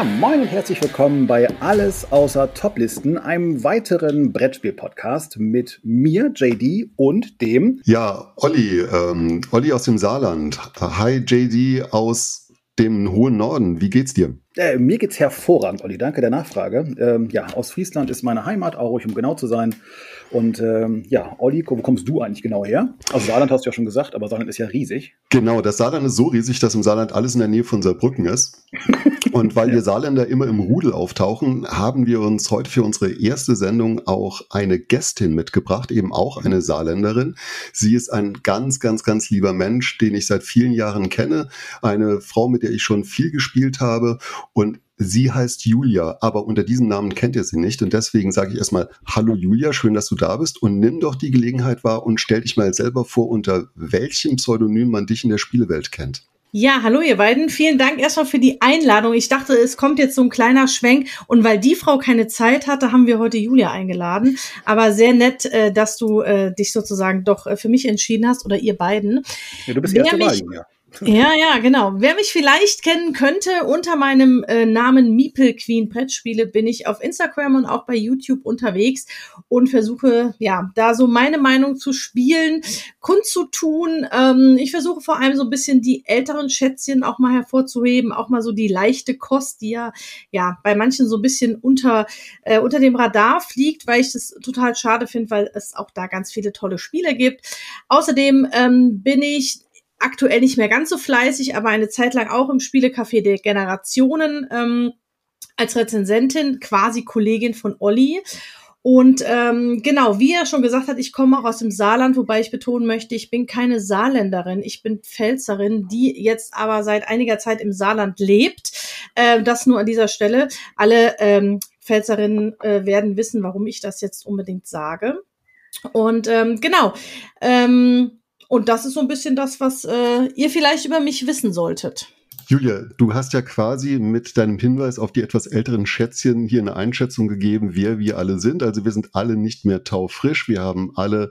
Ja, moin und herzlich willkommen bei Alles außer Toplisten, einem weiteren Brettspiel-Podcast mit mir, JD, und dem. Ja, Olli, ähm, Olli aus dem Saarland. Hi, JD aus dem hohen Norden. Wie geht's dir? Äh, mir geht's hervorragend, Olli. Danke der Nachfrage. Ähm, ja, aus Friesland ist meine Heimat, auch ruhig, um genau zu sein. Und ähm, ja, Olli, wo kommst du eigentlich genau her? Also Saarland hast du ja schon gesagt, aber Saarland ist ja riesig. Genau, das Saarland ist so riesig, dass im Saarland alles in der Nähe von Saarbrücken ist. Und weil wir Saarländer immer im Rudel auftauchen, haben wir uns heute für unsere erste Sendung auch eine Gästin mitgebracht, eben auch eine Saarländerin. Sie ist ein ganz, ganz, ganz lieber Mensch, den ich seit vielen Jahren kenne. Eine Frau, mit der ich schon viel gespielt habe und Sie heißt Julia, aber unter diesem Namen kennt ihr sie nicht. Und deswegen sage ich erstmal, hallo Julia, schön, dass du da bist. Und nimm doch die Gelegenheit wahr und stell dich mal selber vor, unter welchem Pseudonym man dich in der Spielewelt kennt. Ja, hallo ihr beiden. Vielen Dank erstmal für die Einladung. Ich dachte, es kommt jetzt so ein kleiner Schwenk. Und weil die Frau keine Zeit hatte, haben wir heute Julia eingeladen. Aber sehr nett, äh, dass du äh, dich sozusagen doch äh, für mich entschieden hast oder ihr beiden. Ja, du bist Wer erst dabei, Julia. Ja, ja, genau. Wer mich vielleicht kennen könnte, unter meinem äh, Namen Meeple Queen Brettspiele bin ich auf Instagram und auch bei YouTube unterwegs und versuche, ja, da so meine Meinung zu spielen, kundzutun. Ähm, ich versuche vor allem so ein bisschen die älteren Schätzchen auch mal hervorzuheben, auch mal so die leichte Kost, die ja, ja bei manchen so ein bisschen unter, äh, unter dem Radar fliegt, weil ich das total schade finde, weil es auch da ganz viele tolle Spiele gibt. Außerdem ähm, bin ich aktuell nicht mehr ganz so fleißig, aber eine Zeit lang auch im Spielecafé der Generationen ähm, als Rezensentin, quasi Kollegin von Olli. Und ähm, genau, wie er schon gesagt hat, ich komme auch aus dem Saarland, wobei ich betonen möchte, ich bin keine Saarländerin, ich bin Pfälzerin, die jetzt aber seit einiger Zeit im Saarland lebt. Äh, das nur an dieser Stelle. Alle ähm, Pfälzerinnen äh, werden wissen, warum ich das jetzt unbedingt sage. Und ähm, genau, ähm, und das ist so ein bisschen das, was äh, ihr vielleicht über mich wissen solltet. Julia, du hast ja quasi mit deinem Hinweis auf die etwas älteren Schätzchen hier eine Einschätzung gegeben, wer wir alle sind. Also wir sind alle nicht mehr taufrisch. Wir haben alle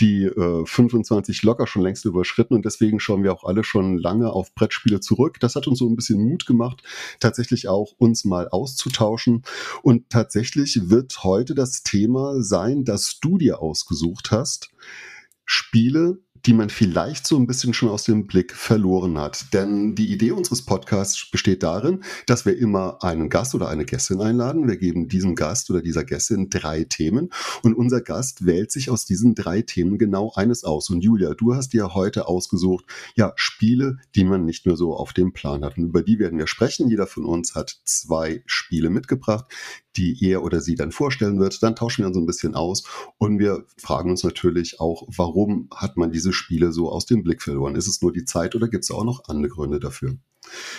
die äh, 25 locker schon längst überschritten und deswegen schauen wir auch alle schon lange auf Brettspiele zurück. Das hat uns so ein bisschen Mut gemacht, tatsächlich auch uns mal auszutauschen. Und tatsächlich wird heute das Thema sein, das du dir ausgesucht hast. Spiele, die man vielleicht so ein bisschen schon aus dem Blick verloren hat. Denn die Idee unseres Podcasts besteht darin, dass wir immer einen Gast oder eine Gästin einladen. Wir geben diesem Gast oder dieser Gästin drei Themen und unser Gast wählt sich aus diesen drei Themen genau eines aus. Und Julia, du hast dir heute ausgesucht, ja, Spiele, die man nicht mehr so auf dem Plan hat. Und über die werden wir sprechen. Jeder von uns hat zwei Spiele mitgebracht, die er oder sie dann vorstellen wird. Dann tauschen wir uns ein bisschen aus und wir fragen uns natürlich auch, warum hat man diese Spiele so aus dem Blick verloren? Ist es nur die Zeit oder gibt es auch noch andere Gründe dafür?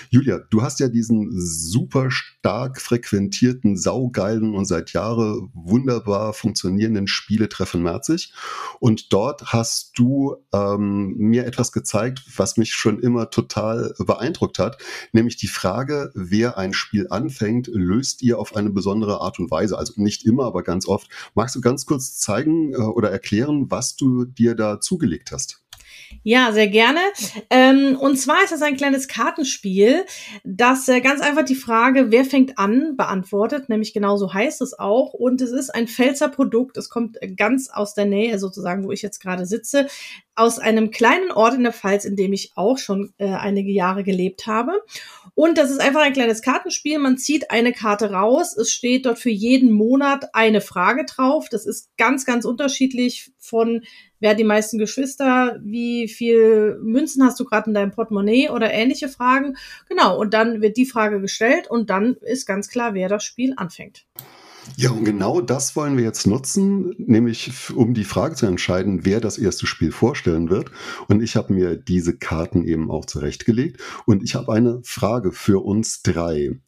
Julia, du hast ja diesen super stark frequentierten, saugeilen und seit Jahren wunderbar funktionierenden Spieletreffen Merzig. Und dort hast du ähm, mir etwas gezeigt, was mich schon immer total beeindruckt hat, nämlich die Frage, wer ein Spiel anfängt, löst ihr auf eine besondere Art und Weise. Also nicht immer, aber ganz oft. Magst du ganz kurz zeigen äh, oder erklären, was du dir da zugelegt hast? Ja, sehr gerne. Ähm, und zwar ist das ein kleines Kartenspiel, das äh, ganz einfach die Frage, wer fängt an, beantwortet. Nämlich genauso heißt es auch. Und es ist ein Pfälzer Produkt. Es kommt ganz aus der Nähe, sozusagen, wo ich jetzt gerade sitze, aus einem kleinen Ort in der Pfalz, in dem ich auch schon äh, einige Jahre gelebt habe. Und das ist einfach ein kleines Kartenspiel. Man zieht eine Karte raus. Es steht dort für jeden Monat eine Frage drauf. Das ist ganz, ganz unterschiedlich von wer hat die meisten Geschwister, wie viel Münzen hast du gerade in deinem Portemonnaie oder ähnliche Fragen. Genau, und dann wird die Frage gestellt und dann ist ganz klar, wer das Spiel anfängt. Ja, und genau das wollen wir jetzt nutzen, nämlich um die Frage zu entscheiden, wer das erste Spiel vorstellen wird. Und ich habe mir diese Karten eben auch zurechtgelegt. Und ich habe eine Frage für uns drei.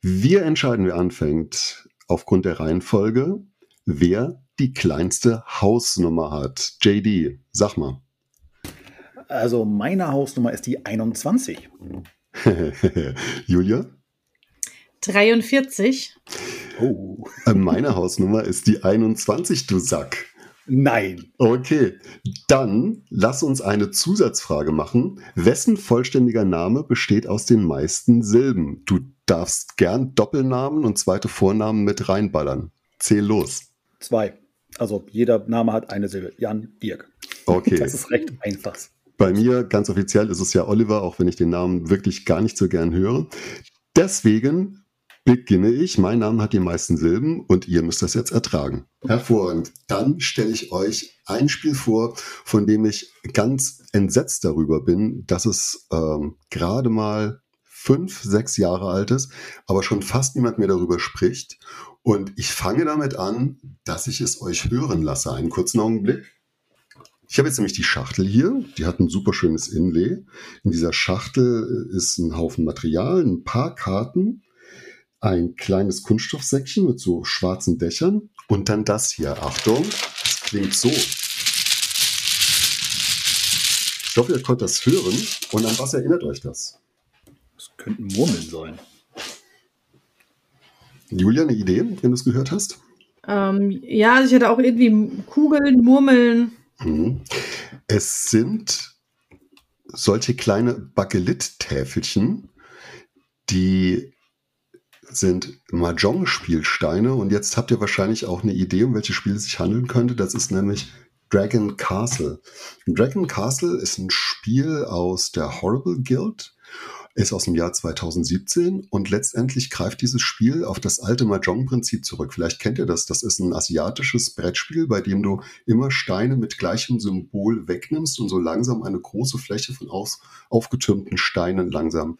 Wir entscheiden, wer anfängt, aufgrund der Reihenfolge, wer die kleinste Hausnummer hat. JD, sag mal. Also meine Hausnummer ist die 21. Julia? 43. Oh. Äh, meine Hausnummer ist die 21, du Sack. Nein. Okay, dann lass uns eine Zusatzfrage machen. Wessen vollständiger Name besteht aus den meisten Silben? Du darfst gern Doppelnamen und zweite Vornamen mit reinballern. Zähl los. Zwei. Also jeder Name hat eine Silbe. Jan, Dirk. Okay. Das ist recht einfach. Bei mir, ganz offiziell, ist es ja Oliver, auch wenn ich den Namen wirklich gar nicht so gern höre. Deswegen beginne ich. Mein Name hat die meisten Silben und ihr müsst das jetzt ertragen. Hervorragend. Dann stelle ich euch ein Spiel vor, von dem ich ganz entsetzt darüber bin, dass es ähm, gerade mal fünf, sechs Jahre alt ist, aber schon fast niemand mehr darüber spricht. Und ich fange damit an, dass ich es euch hören lasse. Einen kurzen Augenblick. Ich habe jetzt nämlich die Schachtel hier. Die hat ein super schönes Inlay. In dieser Schachtel ist ein Haufen Material, ein paar Karten, ein kleines Kunststoffsäckchen mit so schwarzen Dächern und dann das hier. Achtung, das klingt so. Ich hoffe, ihr könnt das hören. Und an was erinnert euch das? Könnten Murmeln sein. Julia, eine Idee, wenn du es gehört hast? Ähm, ja, also ich hatte auch irgendwie Kugeln, Murmeln. Mhm. Es sind solche kleine Bakelit-Täfelchen, die sind Mahjong-Spielsteine und jetzt habt ihr wahrscheinlich auch eine Idee, um welches Spiel es sich handeln könnte. Das ist nämlich Dragon Castle. Dragon Castle ist ein Spiel aus der Horrible Guild, ist aus dem Jahr 2017 und letztendlich greift dieses Spiel auf das alte Mahjong-Prinzip zurück. Vielleicht kennt ihr das. Das ist ein asiatisches Brettspiel, bei dem du immer Steine mit gleichem Symbol wegnimmst und so langsam eine große Fläche von aus, aufgetürmten Steinen langsam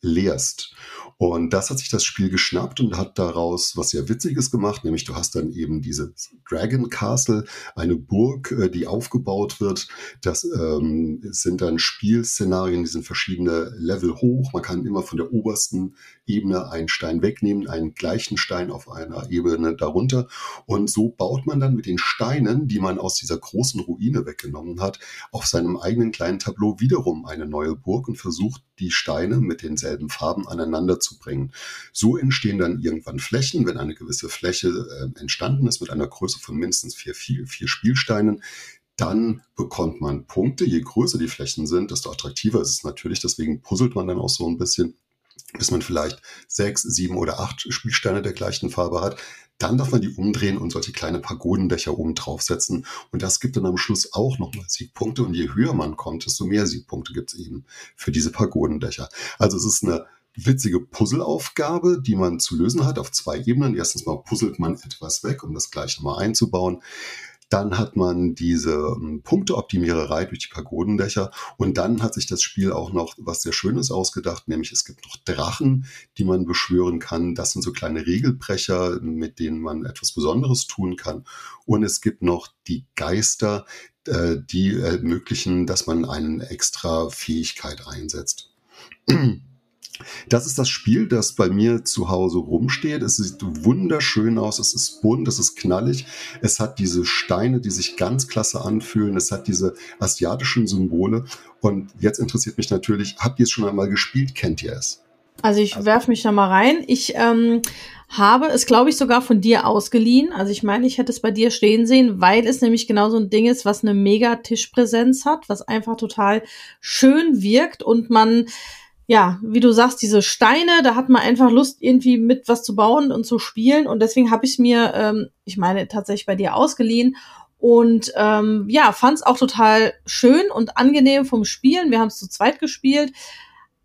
leerst. Und das hat sich das Spiel geschnappt und hat daraus was sehr Witziges gemacht, nämlich du hast dann eben diese Dragon Castle, eine Burg, äh, die aufgebaut wird. Das ähm, sind dann Spielszenarien, die sind verschiedene Level hoch. Man kann immer von der obersten Ebene einen Stein wegnehmen, einen gleichen Stein auf einer Ebene darunter. Und so baut man dann mit den Steinen, die man aus dieser großen Ruine weggenommen hat, auf seinem eigenen kleinen Tableau wiederum eine neue Burg und versucht, die Steine mit denselben Farben aneinander zu bringen. So entstehen dann irgendwann Flächen, wenn eine gewisse Fläche äh, entstanden ist mit einer Größe von mindestens vier, vier, vier Spielsteinen, dann bekommt man Punkte. Je größer die Flächen sind, desto attraktiver ist es natürlich. Deswegen puzzelt man dann auch so ein bisschen, bis man vielleicht sechs, sieben oder acht Spielsteine der gleichen Farbe hat. Dann darf man die umdrehen und solche kleine Pagodendächer oben draufsetzen. Und das gibt dann am Schluss auch nochmal Siegpunkte. Und je höher man kommt, desto mehr Siegpunkte gibt es eben für diese Pagodendächer. Also es ist eine witzige Puzzleaufgabe, die man zu lösen hat auf zwei Ebenen. Erstens mal puzzelt man etwas weg, um das gleich nochmal einzubauen. Dann hat man diese ähm, Punkteoptimiererei durch die Pagodendächer und dann hat sich das Spiel auch noch was sehr Schönes ausgedacht, nämlich es gibt noch Drachen, die man beschwören kann. Das sind so kleine Regelbrecher, mit denen man etwas Besonderes tun kann. Und es gibt noch die Geister, äh, die ermöglichen, dass man eine extra Fähigkeit einsetzt. Das ist das Spiel, das bei mir zu Hause rumsteht. Es sieht wunderschön aus, es ist bunt, es ist knallig. Es hat diese Steine, die sich ganz klasse anfühlen. Es hat diese asiatischen Symbole. Und jetzt interessiert mich natürlich, habt ihr es schon einmal gespielt? Kennt ihr es? Also ich werf mich da mal rein. Ich ähm, habe es, glaube ich, sogar von dir ausgeliehen. Also ich meine, ich hätte es bei dir stehen sehen, weil es nämlich genau so ein Ding ist, was eine mega Tischpräsenz hat, was einfach total schön wirkt und man ja, wie du sagst, diese Steine, da hat man einfach Lust, irgendwie mit was zu bauen und zu spielen. Und deswegen habe ich mir, ähm, ich meine, tatsächlich bei dir ausgeliehen. Und ähm, ja, fand es auch total schön und angenehm vom Spielen. Wir haben es zu zweit gespielt.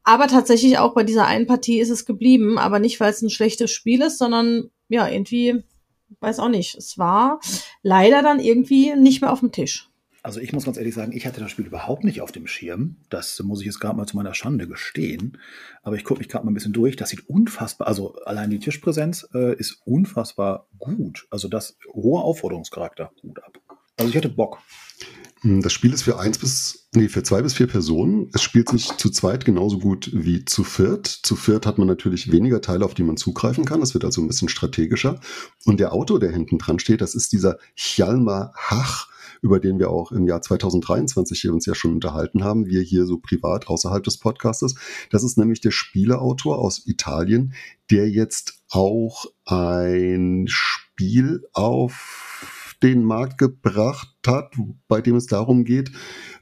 Aber tatsächlich auch bei dieser einen Partie ist es geblieben. Aber nicht, weil es ein schlechtes Spiel ist, sondern ja, irgendwie, weiß auch nicht. Es war leider dann irgendwie nicht mehr auf dem Tisch. Also ich muss ganz ehrlich sagen, ich hatte das Spiel überhaupt nicht auf dem Schirm. Das muss ich jetzt gerade mal zu meiner Schande gestehen. Aber ich gucke mich gerade mal ein bisschen durch. Das sieht unfassbar, also allein die Tischpräsenz äh, ist unfassbar gut. Also das hohe Aufforderungscharakter, gut ab. Also ich hatte Bock. Hm, das Spiel ist für eins bis, nee, für zwei bis vier Personen. Es spielt sich zu zweit genauso gut wie zu viert. Zu viert hat man natürlich weniger Teile, auf die man zugreifen kann. Es wird also ein bisschen strategischer. Und der Autor, der hinten dran steht, das ist dieser Hjalmar Hach über den wir auch im Jahr 2023 hier uns ja schon unterhalten haben, wir hier so privat außerhalb des Podcastes. Das ist nämlich der Spieleautor aus Italien, der jetzt auch ein Spiel auf den Markt gebracht tat, bei dem es darum geht,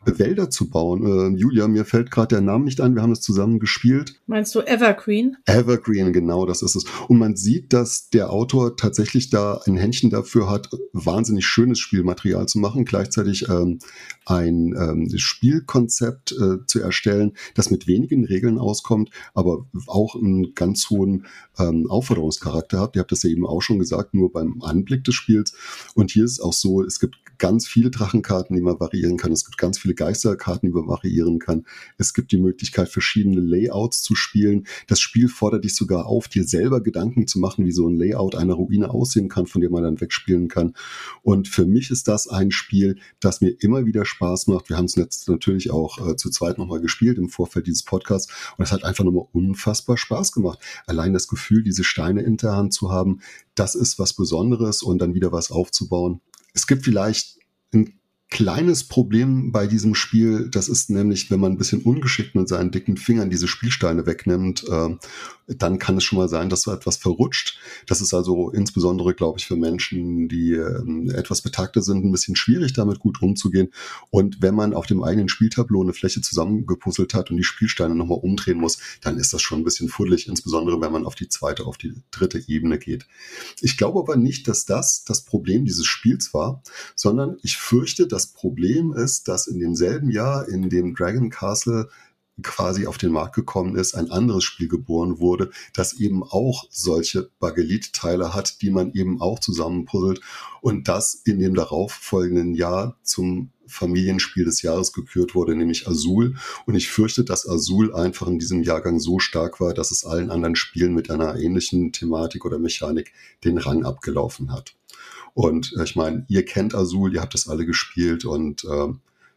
Wälder zu bauen. Äh, Julia, mir fällt gerade der Name nicht ein, wir haben es zusammen gespielt. Meinst du Evergreen? Evergreen, genau, das ist es. Und man sieht, dass der Autor tatsächlich da ein Händchen dafür hat, wahnsinnig schönes Spielmaterial zu machen, gleichzeitig ähm, ein ähm, Spielkonzept äh, zu erstellen, das mit wenigen Regeln auskommt, aber auch einen ganz hohen ähm, Aufforderungscharakter hat. Ihr habt das ja eben auch schon gesagt, nur beim Anblick des Spiels. Und hier ist es auch so, es gibt ganz viele Drachenkarten, die man variieren kann. Es gibt ganz viele Geisterkarten, die man variieren kann. Es gibt die Möglichkeit, verschiedene Layouts zu spielen. Das Spiel fordert dich sogar auf, dir selber Gedanken zu machen, wie so ein Layout einer Ruine aussehen kann, von der man dann wegspielen kann. Und für mich ist das ein Spiel, das mir immer wieder Spaß macht. Wir haben es jetzt natürlich auch äh, zu zweit nochmal gespielt im Vorfeld dieses Podcasts. Und es hat einfach nochmal unfassbar Spaß gemacht. Allein das Gefühl, diese Steine in der Hand zu haben, das ist was Besonderes und dann wieder was aufzubauen. Es gibt vielleicht ein kleines Problem bei diesem Spiel. Das ist nämlich, wenn man ein bisschen ungeschickt mit seinen dicken Fingern diese Spielsteine wegnimmt, äh, dann kann es schon mal sein, dass so etwas verrutscht. Das ist also insbesondere, glaube ich, für Menschen, die äh, etwas betagter sind, ein bisschen schwierig, damit gut umzugehen. Und wenn man auf dem eigenen Spieltableau eine Fläche zusammengepuzzelt hat und die Spielsteine nochmal umdrehen muss, dann ist das schon ein bisschen fuddelig, insbesondere wenn man auf die zweite, auf die dritte Ebene geht. Ich glaube aber nicht, dass das das Problem dieses Spiels war, sondern ich fürchte, dass das Problem ist, dass in demselben Jahr, in dem Dragon Castle quasi auf den Markt gekommen ist, ein anderes Spiel geboren wurde, das eben auch solche Bagelit-Teile hat, die man eben auch zusammenpuzzelt und das in dem darauffolgenden Jahr zum Familienspiel des Jahres gekürt wurde, nämlich Azul. Und ich fürchte, dass Azul einfach in diesem Jahrgang so stark war, dass es allen anderen Spielen mit einer ähnlichen Thematik oder Mechanik den Rang abgelaufen hat. Und äh, ich meine, ihr kennt Azul, ihr habt das alle gespielt und äh,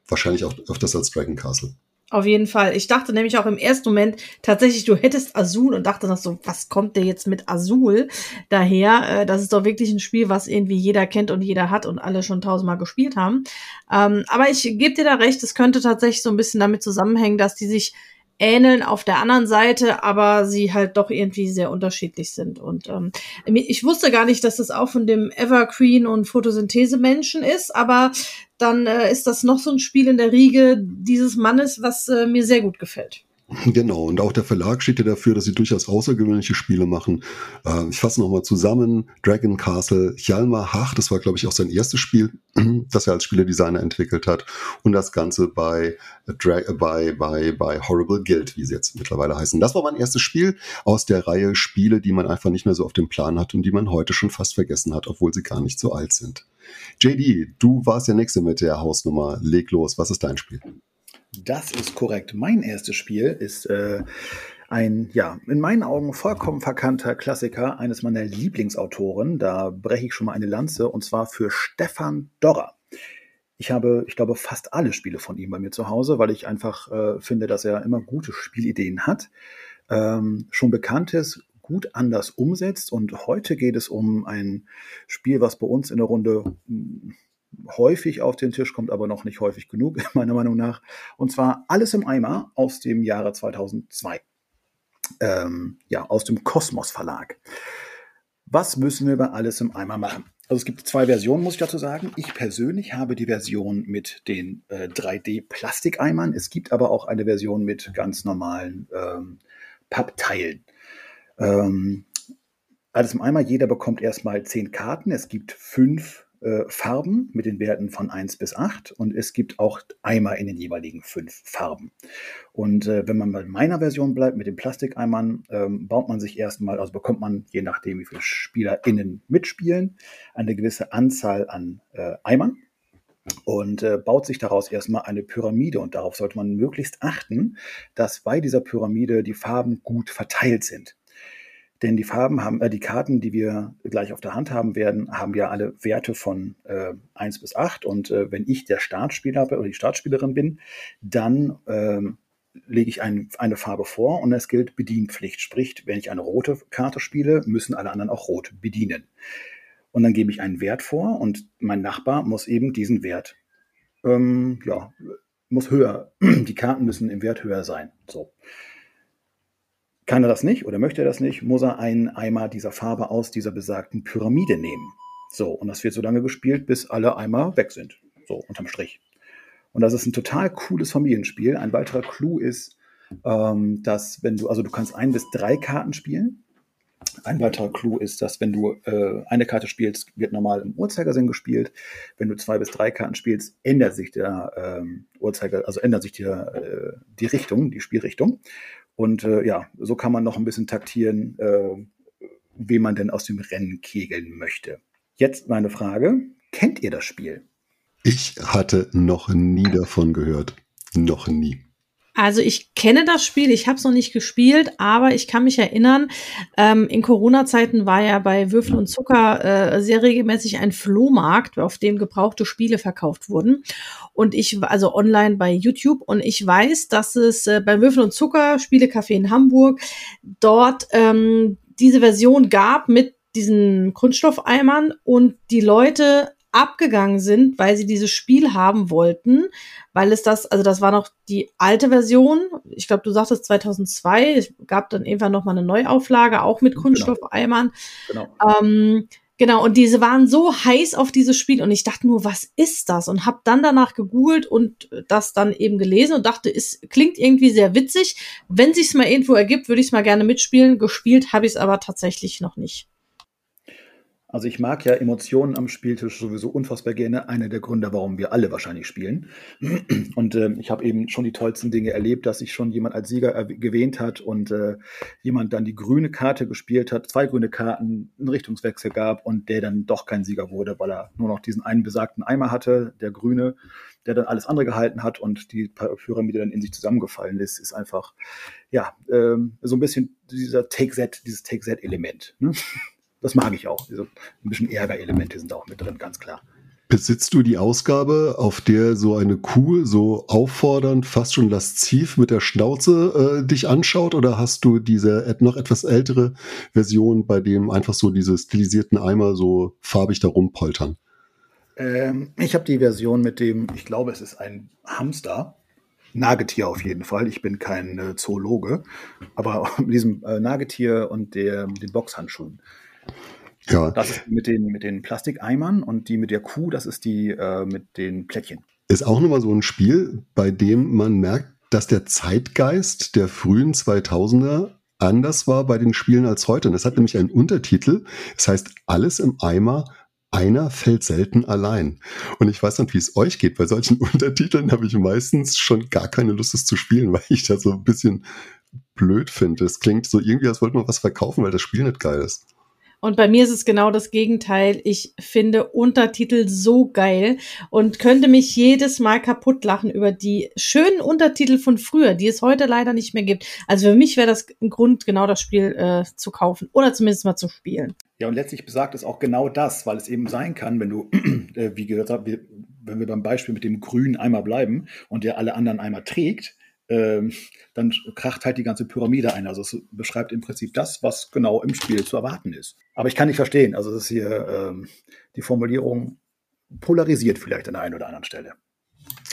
wahrscheinlich auch öfters als Dragon Castle. Auf jeden Fall. Ich dachte nämlich auch im ersten Moment tatsächlich, du hättest Azul und dachte noch so, was kommt der jetzt mit Azul daher? Äh, das ist doch wirklich ein Spiel, was irgendwie jeder kennt und jeder hat und alle schon tausendmal gespielt haben. Ähm, aber ich gebe dir da recht, es könnte tatsächlich so ein bisschen damit zusammenhängen, dass die sich ähneln auf der anderen Seite, aber sie halt doch irgendwie sehr unterschiedlich sind. Und ähm, ich wusste gar nicht, dass das auch von dem Evergreen und Photosynthese-Menschen ist, aber dann äh, ist das noch so ein Spiel in der Riege dieses Mannes, was äh, mir sehr gut gefällt. Genau, und auch der Verlag steht ja dafür, dass sie durchaus außergewöhnliche Spiele machen. Äh, ich fasse nochmal zusammen. Dragon Castle, Hjalmar Hach, das war, glaube ich, auch sein erstes Spiel, das er als Spieledesigner entwickelt hat. Und das Ganze bei, Dra bei, bei, bei Horrible Guild, wie sie jetzt mittlerweile heißen. Das war mein erstes Spiel aus der Reihe Spiele, die man einfach nicht mehr so auf dem Plan hat und die man heute schon fast vergessen hat, obwohl sie gar nicht so alt sind. JD, du warst der Nächste mit der Hausnummer. Leg los, was ist dein Spiel? Das ist korrekt. Mein erstes Spiel ist äh, ein, ja, in meinen Augen vollkommen verkannter Klassiker eines meiner Lieblingsautoren. Da breche ich schon mal eine Lanze und zwar für Stefan Dorrer. Ich habe, ich glaube, fast alle Spiele von ihm bei mir zu Hause, weil ich einfach äh, finde, dass er immer gute Spielideen hat. Ähm, schon bekanntes, gut anders umsetzt. Und heute geht es um ein Spiel, was bei uns in der Runde häufig auf den Tisch kommt, aber noch nicht häufig genug, meiner Meinung nach. Und zwar Alles im Eimer aus dem Jahre 2002. Ähm, ja, aus dem Kosmos Verlag. Was müssen wir bei Alles im Eimer machen? Also es gibt zwei Versionen, muss ich dazu sagen. Ich persönlich habe die Version mit den äh, 3D-Plastikeimern. Es gibt aber auch eine Version mit ganz normalen ähm, Pappteilen. Ähm, alles im Eimer, jeder bekommt erstmal zehn Karten. Es gibt fünf äh, Farben mit den Werten von 1 bis 8 und es gibt auch Eimer in den jeweiligen fünf Farben. Und äh, wenn man bei meiner Version bleibt mit den Plastikeimern, ähm, baut man sich erstmal, also bekommt man, je nachdem wie viele SpielerInnen mitspielen, eine gewisse Anzahl an äh, Eimern und äh, baut sich daraus erstmal eine Pyramide. Und darauf sollte man möglichst achten, dass bei dieser Pyramide die Farben gut verteilt sind. Denn die Farben haben, äh, die Karten, die wir gleich auf der Hand haben werden, haben ja alle Werte von äh, 1 bis 8. Und äh, wenn ich der Startspieler oder die Startspielerin bin, dann ähm, lege ich ein, eine Farbe vor und es gilt Bedienpflicht. Sprich, wenn ich eine rote Karte spiele, müssen alle anderen auch rot bedienen. Und dann gebe ich einen Wert vor und mein Nachbar muss eben diesen Wert, ähm, ja, muss höher, die Karten müssen im Wert höher sein. So. Kann er das nicht oder möchte er das nicht, muss er einen Eimer dieser Farbe aus dieser besagten Pyramide nehmen. So, und das wird so lange gespielt, bis alle Eimer weg sind. so unterm Strich. Und das ist ein total cooles Familienspiel. Ein weiterer Clou ist, ähm, dass wenn du, also du kannst ein bis drei Karten spielen. Ein weiterer Clou ist, dass wenn du äh, eine Karte spielst, wird normal im Uhrzeigersinn gespielt. Wenn du zwei bis drei Karten spielst, ändert sich der ähm, Uhrzeiger, also ändert sich die, äh, die Richtung, die Spielrichtung. Und äh, ja, so kann man noch ein bisschen taktieren, äh, wie man denn aus dem Rennen kegeln möchte. Jetzt meine Frage: Kennt ihr das Spiel? Ich hatte noch nie davon gehört. Noch nie. Also ich kenne das Spiel, ich habe es noch nicht gespielt, aber ich kann mich erinnern, ähm, in Corona-Zeiten war ja bei Würfel und Zucker äh, sehr regelmäßig ein Flohmarkt, auf dem gebrauchte Spiele verkauft wurden. Und ich, also online bei YouTube, und ich weiß, dass es äh, bei Würfel und Zucker, Spielecafé in Hamburg, dort ähm, diese Version gab mit diesen Kunststoffeimern und die Leute abgegangen sind, weil sie dieses Spiel haben wollten, weil es das, also das war noch die alte Version. Ich glaube, du sagtest 2002. Es gab dann irgendwann noch mal eine Neuauflage, auch mit genau. Kunststoffeimern. Genau. Ähm, genau. Und diese waren so heiß auf dieses Spiel und ich dachte nur, was ist das? Und habe dann danach gegoogelt und das dann eben gelesen und dachte, es klingt irgendwie sehr witzig. Wenn sich's mal irgendwo ergibt, würde ich es mal gerne mitspielen. Gespielt habe ich es aber tatsächlich noch nicht. Also ich mag ja Emotionen am Spieltisch sowieso unfassbar gerne. Einer der Gründe, warum wir alle wahrscheinlich spielen. Und äh, ich habe eben schon die tollsten Dinge erlebt, dass sich schon jemand als Sieger gewähnt hat und äh, jemand dann die grüne Karte gespielt hat, zwei grüne Karten, einen Richtungswechsel gab und der dann doch kein Sieger wurde, weil er nur noch diesen einen besagten Eimer hatte, der grüne, der dann alles andere gehalten hat und die Pyramide dann in sich zusammengefallen ist, ist einfach, ja, ähm, so ein bisschen dieser Take-Set, dieses Take-Set-Element. Ne? das mag ich auch. Also ein bisschen Ärgerelemente sind auch mit drin, ganz klar. Besitzt du die Ausgabe, auf der so eine Kuh so auffordernd, fast schon lasziv mit der Schnauze äh, dich anschaut? Oder hast du diese noch etwas ältere Version, bei dem einfach so diese stilisierten Eimer so farbig da rumpoltern? Ähm, ich habe die Version mit dem, ich glaube, es ist ein Hamster. Nagetier auf jeden Fall. Ich bin kein äh, Zoologe. Aber mit diesem äh, Nagetier und der, den Boxhandschuhen. Ja. Das ist mit den, mit den Plastikeimern und die mit der Kuh, das ist die äh, mit den Plättchen. Ist auch nochmal so ein Spiel, bei dem man merkt, dass der Zeitgeist der frühen 2000er anders war bei den Spielen als heute. Und das hat nämlich einen Untertitel. Das heißt, alles im Eimer, einer fällt selten allein. Und ich weiß nicht, wie es euch geht. Bei solchen Untertiteln habe ich meistens schon gar keine Lust, es zu spielen, weil ich das so ein bisschen blöd finde. Es klingt so irgendwie, als wollte man was verkaufen, weil das Spiel nicht geil ist. Und bei mir ist es genau das Gegenteil. Ich finde Untertitel so geil und könnte mich jedes Mal kaputt lachen über die schönen Untertitel von früher, die es heute leider nicht mehr gibt. Also für mich wäre das ein Grund, genau das Spiel äh, zu kaufen oder zumindest mal zu spielen. Ja, und letztlich besagt es auch genau das, weil es eben sein kann, wenn du, äh, wie gesagt, wenn wir beim Beispiel mit dem grünen Eimer bleiben und der alle anderen Eimer trägt, ähm, dann kracht halt die ganze Pyramide ein. Also es beschreibt im Prinzip das, was genau im Spiel zu erwarten ist. Aber ich kann nicht verstehen. Also es ist hier ähm, die Formulierung polarisiert vielleicht an der einen oder anderen Stelle.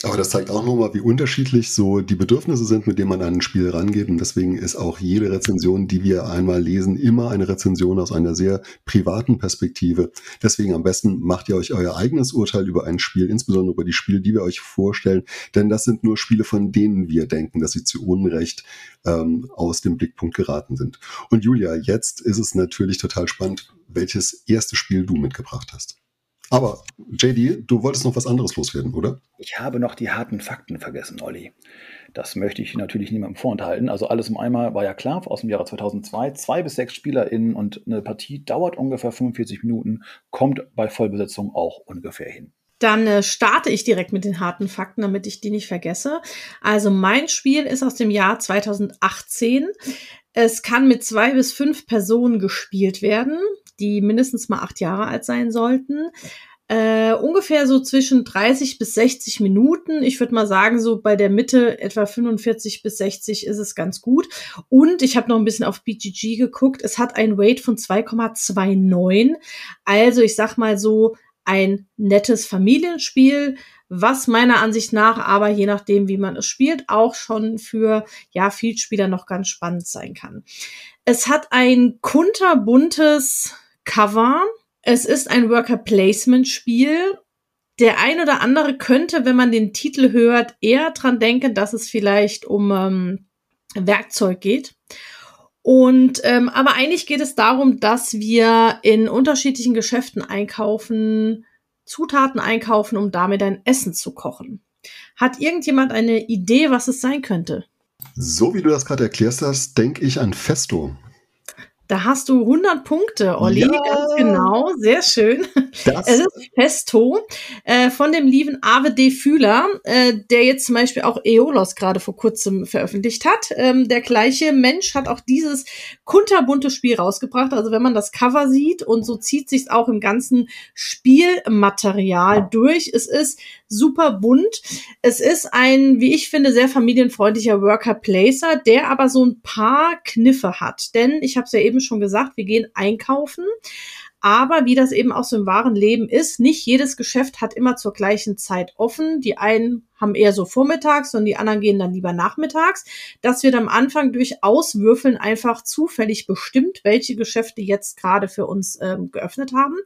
Aber das zeigt auch nochmal, wie unterschiedlich so die Bedürfnisse sind, mit denen man an ein Spiel rangeht. Und deswegen ist auch jede Rezension, die wir einmal lesen, immer eine Rezension aus einer sehr privaten Perspektive. Deswegen am besten macht ihr euch euer eigenes Urteil über ein Spiel, insbesondere über die Spiele, die wir euch vorstellen. Denn das sind nur Spiele, von denen wir denken, dass sie zu Unrecht ähm, aus dem Blickpunkt geraten sind. Und Julia, jetzt ist es natürlich total spannend, welches erste Spiel du mitgebracht hast. Aber JD, du wolltest noch was anderes loswerden, oder? Ich habe noch die harten Fakten vergessen, Olli. Das möchte ich natürlich niemandem vorenthalten. Also alles im Eimer war ja klar aus dem Jahre 2002. Zwei bis sechs SpielerInnen und eine Partie dauert ungefähr 45 Minuten, kommt bei Vollbesetzung auch ungefähr hin. Dann äh, starte ich direkt mit den harten Fakten, damit ich die nicht vergesse. Also mein Spiel ist aus dem Jahr 2018. Es kann mit zwei bis fünf Personen gespielt werden die mindestens mal acht Jahre alt sein sollten. Äh, ungefähr so zwischen 30 bis 60 Minuten. Ich würde mal sagen, so bei der Mitte etwa 45 bis 60 ist es ganz gut. Und ich habe noch ein bisschen auf BGG geguckt. Es hat ein Weight von 2,29. Also ich sag mal so ein nettes Familienspiel, was meiner Ansicht nach aber je nachdem, wie man es spielt, auch schon für ja Vielspieler noch ganz spannend sein kann. Es hat ein kunterbuntes Cover. Es ist ein Worker Placement Spiel der ein oder andere könnte, wenn man den Titel hört, eher dran denken, dass es vielleicht um ähm, Werkzeug geht. Und ähm, aber eigentlich geht es darum, dass wir in unterschiedlichen Geschäften einkaufen, Zutaten einkaufen, um damit ein Essen zu kochen. Hat irgendjemand eine Idee, was es sein könnte? So wie du das gerade erklärst hast, denke ich an Festo. Da hast du 100 Punkte, Olli, ja. ganz genau, sehr schön. Das es ist Pesto äh, von dem lieben Ave D. Fühler, äh, der jetzt zum Beispiel auch Eolos gerade vor kurzem veröffentlicht hat. Ähm, der gleiche Mensch hat auch dieses kunterbunte Spiel rausgebracht. Also wenn man das Cover sieht und so zieht sich auch im ganzen Spielmaterial durch. Es ist super bunt. Es ist ein, wie ich finde, sehr familienfreundlicher Worker Placer, der aber so ein paar Kniffe hat. Denn ich habe es ja eben schon gesagt, wir gehen einkaufen. Aber wie das eben auch so im wahren Leben ist, nicht jedes Geschäft hat immer zur gleichen Zeit offen. Die einen haben eher so vormittags und die anderen gehen dann lieber nachmittags. Das wird am Anfang durch Auswürfeln einfach zufällig bestimmt, welche Geschäfte jetzt gerade für uns ähm, geöffnet haben.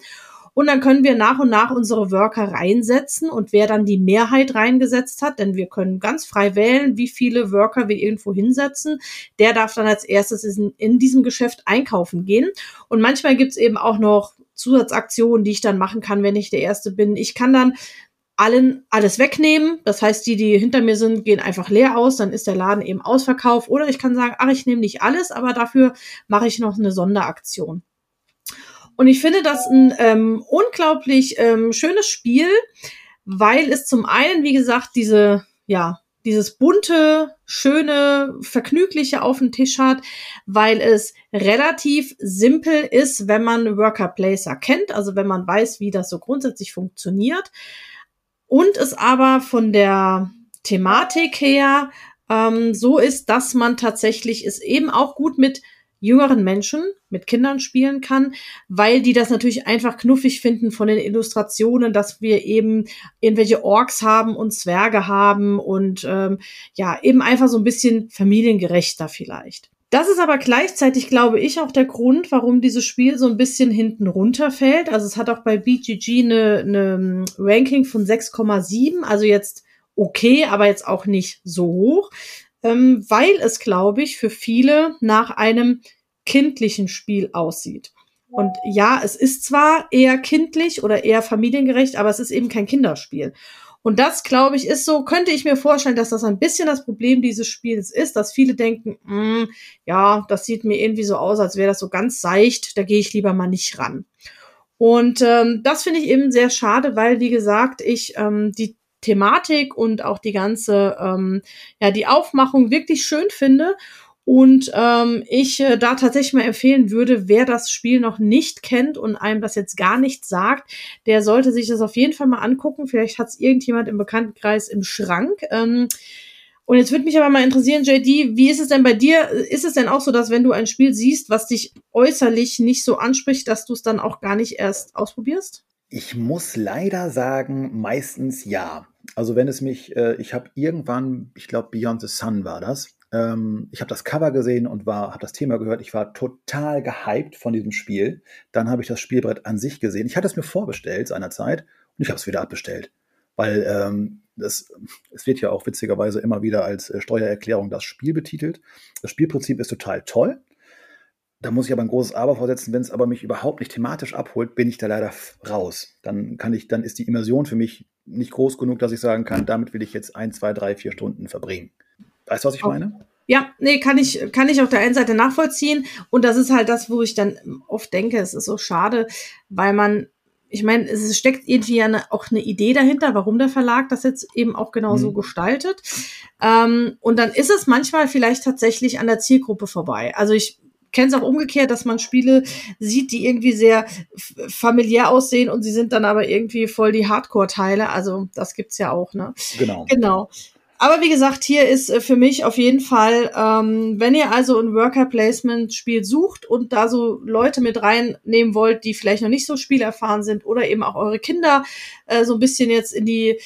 Und dann können wir nach und nach unsere Worker reinsetzen und wer dann die Mehrheit reingesetzt hat, denn wir können ganz frei wählen, wie viele Worker wir irgendwo hinsetzen, der darf dann als erstes in, in diesem Geschäft einkaufen gehen. Und manchmal gibt's eben auch noch Zusatzaktionen, die ich dann machen kann, wenn ich der Erste bin. Ich kann dann allen alles wegnehmen. Das heißt, die, die hinter mir sind, gehen einfach leer aus. Dann ist der Laden eben ausverkauft. Oder ich kann sagen, ach, ich nehme nicht alles, aber dafür mache ich noch eine Sonderaktion. Und ich finde das ein ähm, unglaublich ähm, schönes Spiel, weil es zum einen, wie gesagt, diese, ja, dieses bunte, schöne, vergnügliche auf dem Tisch hat, weil es relativ simpel ist, wenn man Worker Placer kennt, also wenn man weiß, wie das so grundsätzlich funktioniert. Und es aber von der Thematik her ähm, so ist, dass man tatsächlich es eben auch gut mit jüngeren Menschen mit Kindern spielen kann, weil die das natürlich einfach knuffig finden von den Illustrationen, dass wir eben irgendwelche Orks haben und Zwerge haben und ähm, ja, eben einfach so ein bisschen familiengerechter vielleicht. Das ist aber gleichzeitig, glaube ich, auch der Grund, warum dieses Spiel so ein bisschen hinten runterfällt. Also es hat auch bei BGG eine, eine ähm, Ranking von 6,7, also jetzt okay, aber jetzt auch nicht so hoch ähm, weil es, glaube ich, für viele nach einem kindlichen Spiel aussieht. Und ja, es ist zwar eher kindlich oder eher familiengerecht, aber es ist eben kein Kinderspiel. Und das, glaube ich, ist so, könnte ich mir vorstellen, dass das ein bisschen das Problem dieses Spiels ist, dass viele denken, mm, ja, das sieht mir irgendwie so aus, als wäre das so ganz seicht, da gehe ich lieber mal nicht ran. Und ähm, das finde ich eben sehr schade, weil, wie gesagt, ich ähm, die Thematik und auch die ganze, ähm, ja, die Aufmachung wirklich schön finde. Und ähm, ich äh, da tatsächlich mal empfehlen würde, wer das Spiel noch nicht kennt und einem das jetzt gar nicht sagt, der sollte sich das auf jeden Fall mal angucken. Vielleicht hat es irgendjemand im Bekanntenkreis im Schrank. Ähm, und jetzt würde mich aber mal interessieren, JD, wie ist es denn bei dir? Ist es denn auch so, dass wenn du ein Spiel siehst, was dich äußerlich nicht so anspricht, dass du es dann auch gar nicht erst ausprobierst? Ich muss leider sagen, meistens ja. Also wenn es mich, äh, ich habe irgendwann, ich glaube Beyond the Sun war das. Ähm, ich habe das Cover gesehen und war, habe das Thema gehört. Ich war total gehypt von diesem Spiel. Dann habe ich das Spielbrett an sich gesehen. Ich hatte es mir vorbestellt seinerzeit und ich habe es wieder abbestellt, weil ähm, das, es wird ja auch witzigerweise immer wieder als äh, Steuererklärung das Spiel betitelt. Das Spielprinzip ist total toll. Da muss ich aber ein großes Aber vorsetzen, wenn es aber mich überhaupt nicht thematisch abholt, bin ich da leider raus. Dann kann ich, dann ist die Immersion für mich nicht groß genug, dass ich sagen kann, damit will ich jetzt ein, zwei, drei, vier Stunden verbringen. Weißt du, was ich meine? Ja, nee, kann ich, kann ich auf der einen Seite nachvollziehen. Und das ist halt das, wo ich dann oft denke, es ist so schade, weil man, ich meine, es steckt irgendwie eine, auch eine Idee dahinter, warum der Verlag das jetzt eben auch genau so mhm. gestaltet. Ähm, und dann ist es manchmal vielleicht tatsächlich an der Zielgruppe vorbei. Also ich kenne es auch umgekehrt, dass man Spiele sieht, die irgendwie sehr familiär aussehen und sie sind dann aber irgendwie voll die Hardcore-Teile. Also das gibt's ja auch, ne? Genau. Genau. Aber wie gesagt, hier ist äh, für mich auf jeden Fall, ähm, wenn ihr also ein Worker Placement Spiel sucht und da so Leute mit reinnehmen wollt, die vielleicht noch nicht so spielerfahren sind oder eben auch eure Kinder äh, so ein bisschen jetzt in die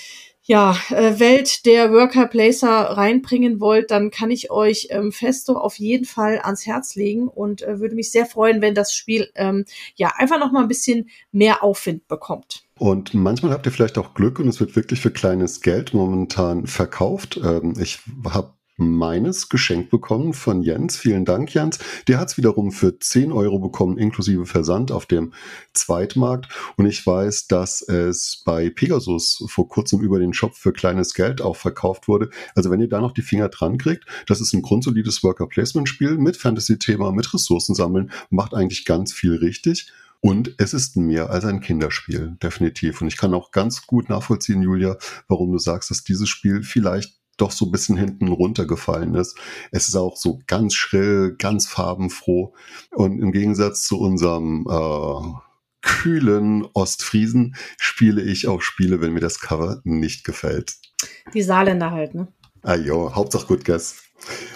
ja, äh, Welt der Worker Placer reinbringen wollt, dann kann ich euch ähm, Festo auf jeden Fall ans Herz legen und äh, würde mich sehr freuen, wenn das Spiel ähm, ja einfach noch mal ein bisschen mehr Aufwind bekommt. Und manchmal habt ihr vielleicht auch Glück und es wird wirklich für kleines Geld momentan verkauft. Ähm, ich habe meines geschenkt bekommen von Jens. Vielen Dank, Jens. Der hat es wiederum für 10 Euro bekommen, inklusive Versand auf dem Zweitmarkt. Und ich weiß, dass es bei Pegasus vor kurzem über den Shop für kleines Geld auch verkauft wurde. Also wenn ihr da noch die Finger dran kriegt, das ist ein grundsolides Worker-Placement-Spiel mit Fantasy-Thema, mit Ressourcen sammeln, macht eigentlich ganz viel richtig. Und es ist mehr als ein Kinderspiel, definitiv. Und ich kann auch ganz gut nachvollziehen, Julia, warum du sagst, dass dieses Spiel vielleicht doch so ein bisschen hinten runtergefallen ist. Es ist auch so ganz schrill, ganz farbenfroh. Und im Gegensatz zu unserem äh, kühlen Ostfriesen spiele ich auch Spiele, wenn mir das Cover nicht gefällt. Die Saarländer halt, ne? Ah jo, Hauptsache gut, Guess.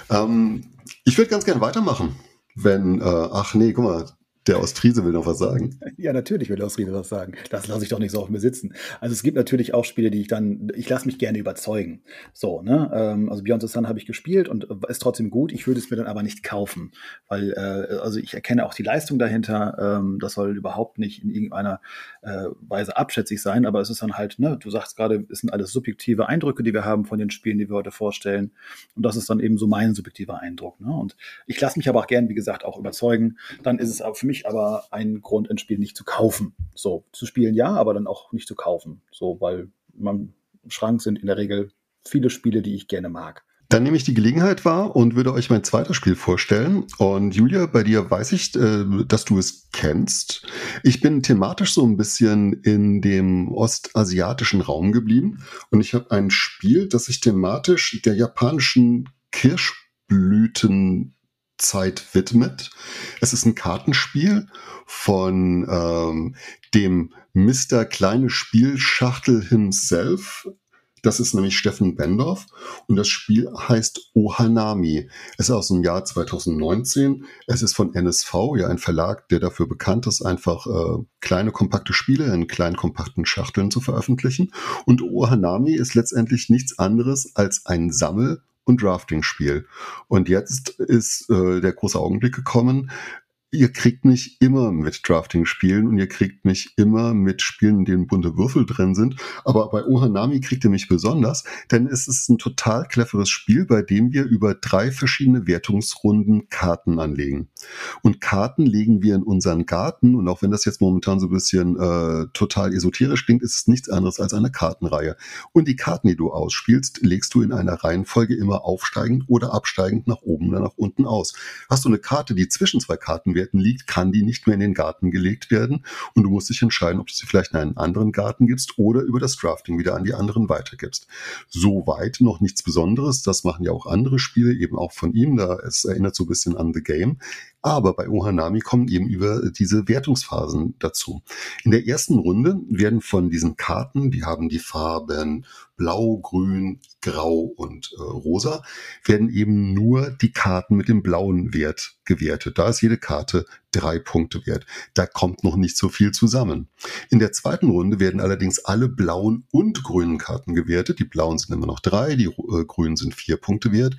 Ähm, ich würde ganz gerne weitermachen. Wenn, äh, ach nee, guck mal, der Ostfriese will noch was sagen. Ja, natürlich will der Ostfriese was sagen. Das lasse ich doch nicht so auf mir sitzen. Also es gibt natürlich auch Spiele, die ich dann, ich lasse mich gerne überzeugen. So, ne? Ähm, also Beyond the Sun habe ich gespielt und ist trotzdem gut. Ich würde es mir dann aber nicht kaufen, weil äh, also ich erkenne auch die Leistung dahinter. Ähm, das soll überhaupt nicht in irgendeiner äh, Weise abschätzig sein, aber es ist dann halt, ne? Du sagst gerade, es sind alles subjektive Eindrücke, die wir haben von den Spielen, die wir heute vorstellen. Und das ist dann eben so mein subjektiver Eindruck. Ne? Und ich lasse mich aber auch gern, wie gesagt, auch überzeugen. Dann ist es aber für mich mich aber ein Grund, ein Spiel nicht zu kaufen. So, zu spielen ja, aber dann auch nicht zu kaufen. So, weil im Schrank sind in der Regel viele Spiele, die ich gerne mag. Dann nehme ich die Gelegenheit wahr und würde euch mein zweites Spiel vorstellen. Und Julia, bei dir weiß ich, äh, dass du es kennst. Ich bin thematisch so ein bisschen in dem ostasiatischen Raum geblieben und ich habe ein Spiel, das sich thematisch der japanischen Kirschblüten Zeit widmet. Es ist ein Kartenspiel von ähm, dem Mr. Kleine Spielschachtel himself. Das ist nämlich Steffen Bendorf und das Spiel heißt Ohanami. Es ist aus dem Jahr 2019. Es ist von NSV, ja ein Verlag, der dafür bekannt ist, einfach äh, kleine kompakte Spiele in kleinen kompakten Schachteln zu veröffentlichen. Und Ohanami ist letztendlich nichts anderes als ein Sammel- und Drafting-Spiel. Und jetzt ist äh, der große Augenblick gekommen, ihr kriegt mich immer mit Drafting-Spielen und ihr kriegt mich immer mit Spielen, in denen bunte Würfel drin sind. Aber bei Ohanami kriegt ihr mich besonders, denn es ist ein total cleveres Spiel, bei dem wir über drei verschiedene Wertungsrunden Karten anlegen. Und Karten legen wir in unseren Garten und auch wenn das jetzt momentan so ein bisschen äh, total esoterisch klingt, ist es nichts anderes als eine Kartenreihe. Und die Karten, die du ausspielst, legst du in einer Reihenfolge immer aufsteigend oder absteigend nach oben oder nach unten aus. Hast du eine Karte, die zwischen zwei Karten Werten liegt, kann die nicht mehr in den Garten gelegt werden. Und du musst dich entscheiden, ob du sie vielleicht in einen anderen Garten gibst oder über das Drafting wieder an die anderen weitergibst. Soweit noch nichts Besonderes. Das machen ja auch andere Spiele, eben auch von ihm. Da es erinnert so ein bisschen an The Game. Aber bei Ohanami kommen eben über diese Wertungsphasen dazu. In der ersten Runde werden von diesen Karten, die haben die Farben Blau, Grün, Grau und äh, Rosa, werden eben nur die Karten mit dem blauen Wert gewertet. Da ist jede Karte drei Punkte wert. Da kommt noch nicht so viel zusammen. In der zweiten Runde werden allerdings alle blauen und grünen Karten gewertet. Die blauen sind immer noch drei, die äh, grünen sind vier Punkte wert.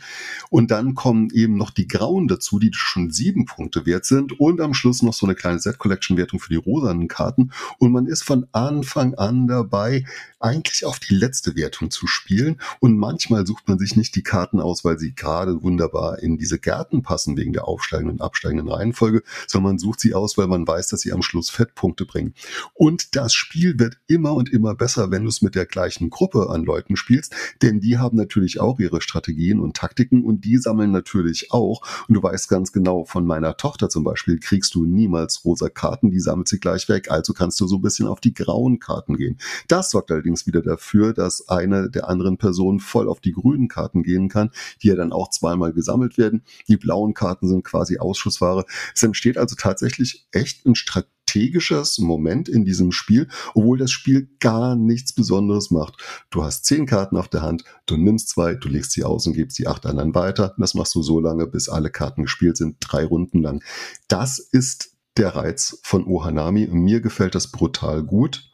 Und dann kommen eben noch die grauen dazu, die schon sieben Punkte wert sind. Und am Schluss noch so eine kleine Set-Collection-Wertung für die rosanen Karten. Und man ist von Anfang an dabei, eigentlich auf die letzte Wertung zu spielen. Und manchmal sucht man sich nicht die Karten aus, weil sie gerade wunderbar in diese Gärten passen, wegen der aufsteigenden und absteigenden Reihenfolge, sondern man sucht sie aus, weil man weiß, dass sie am Schluss Fettpunkte bringen. Und das Spiel wird immer und immer besser, wenn du es mit der gleichen Gruppe an Leuten spielst, denn die haben natürlich auch ihre Strategien und Taktiken und die sammeln natürlich auch. Und du weißt ganz genau, von meiner Tochter zum Beispiel kriegst du niemals rosa Karten, die sammelt sie gleich weg, also kannst du so ein bisschen auf die grauen Karten gehen. Das sorgt allerdings wieder dafür, dass eine der anderen Personen voll auf die grünen Karten gehen kann, die ja dann auch zweimal gesammelt werden. Die blauen Karten sind quasi Ausschussware. Es entsteht also also tatsächlich echt ein strategisches Moment in diesem Spiel, obwohl das Spiel gar nichts Besonderes macht. Du hast zehn Karten auf der Hand, du nimmst zwei, du legst sie aus und gibst die acht anderen weiter. Das machst du so lange, bis alle Karten gespielt sind, drei Runden lang. Das ist der Reiz von Ohanami. Mir gefällt das brutal gut.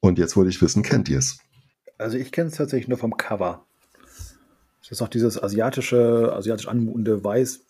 Und jetzt wollte ich wissen, kennt ihr es? Also ich kenne es tatsächlich nur vom Cover. Das ist auch dieses asiatische, asiatisch anmutende Weiß,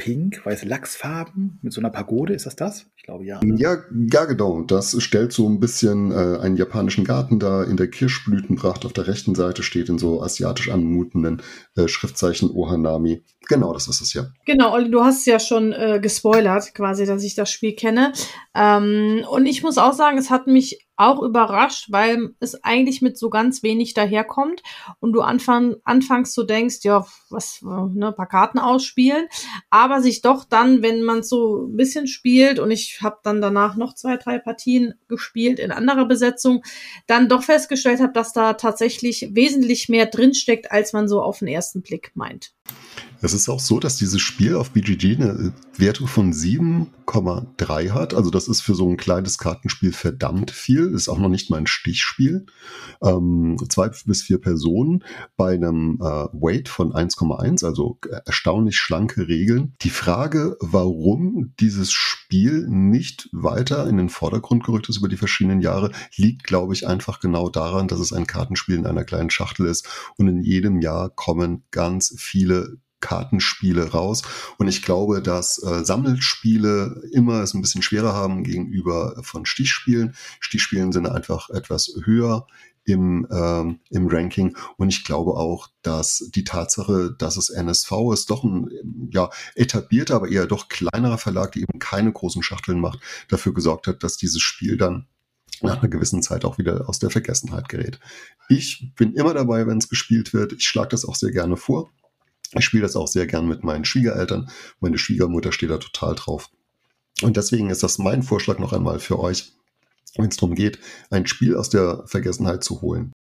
Pink, weiß Lachsfarben mit so einer Pagode, ist das das? Ich glaube ja. Ne? Ja, ja, genau. Das stellt so ein bisschen äh, einen japanischen Garten da in der Kirschblütenpracht. Auf der rechten Seite steht in so asiatisch anmutenden äh, Schriftzeichen Ohanami. Genau, das ist es ja. Genau, Olli, du hast ja schon äh, gespoilert, quasi, dass ich das Spiel kenne. Ähm, und ich muss auch sagen, es hat mich auch überrascht, weil es eigentlich mit so ganz wenig daherkommt und du anfang, anfangs so denkst, ja, was, ne, paar Karten ausspielen, aber sich doch dann, wenn man so ein bisschen spielt und ich habe dann danach noch zwei, drei Partien gespielt in anderer Besetzung, dann doch festgestellt habe, dass da tatsächlich wesentlich mehr drinsteckt, als man so auf den ersten Blick meint. Es ist auch so, dass dieses Spiel auf BGG eine Wertung von 7,3 hat. Also das ist für so ein kleines Kartenspiel verdammt viel. Ist auch noch nicht mal ein Stichspiel. Ähm, zwei bis vier Personen bei einem äh, Weight von 1,1, also erstaunlich schlanke Regeln. Die Frage, warum dieses Spiel nicht weiter in den Vordergrund gerückt ist über die verschiedenen Jahre, liegt, glaube ich, einfach genau daran, dass es ein Kartenspiel in einer kleinen Schachtel ist und in jedem Jahr kommen ganz viele Kartenspiele raus. Und ich glaube, dass äh, Sammelspiele immer es ein bisschen schwerer haben gegenüber von Stichspielen. Stichspielen sind einfach etwas höher im, ähm, im Ranking. Und ich glaube auch, dass die Tatsache, dass es NSV ist, doch ein ja, etablierter, aber eher doch kleinerer Verlag, der eben keine großen Schachteln macht, dafür gesorgt hat, dass dieses Spiel dann nach einer gewissen Zeit auch wieder aus der Vergessenheit gerät. Ich bin immer dabei, wenn es gespielt wird. Ich schlage das auch sehr gerne vor. Ich spiele das auch sehr gern mit meinen Schwiegereltern. Meine Schwiegermutter steht da total drauf. Und deswegen ist das mein Vorschlag noch einmal für euch, wenn es darum geht, ein Spiel aus der Vergessenheit zu holen.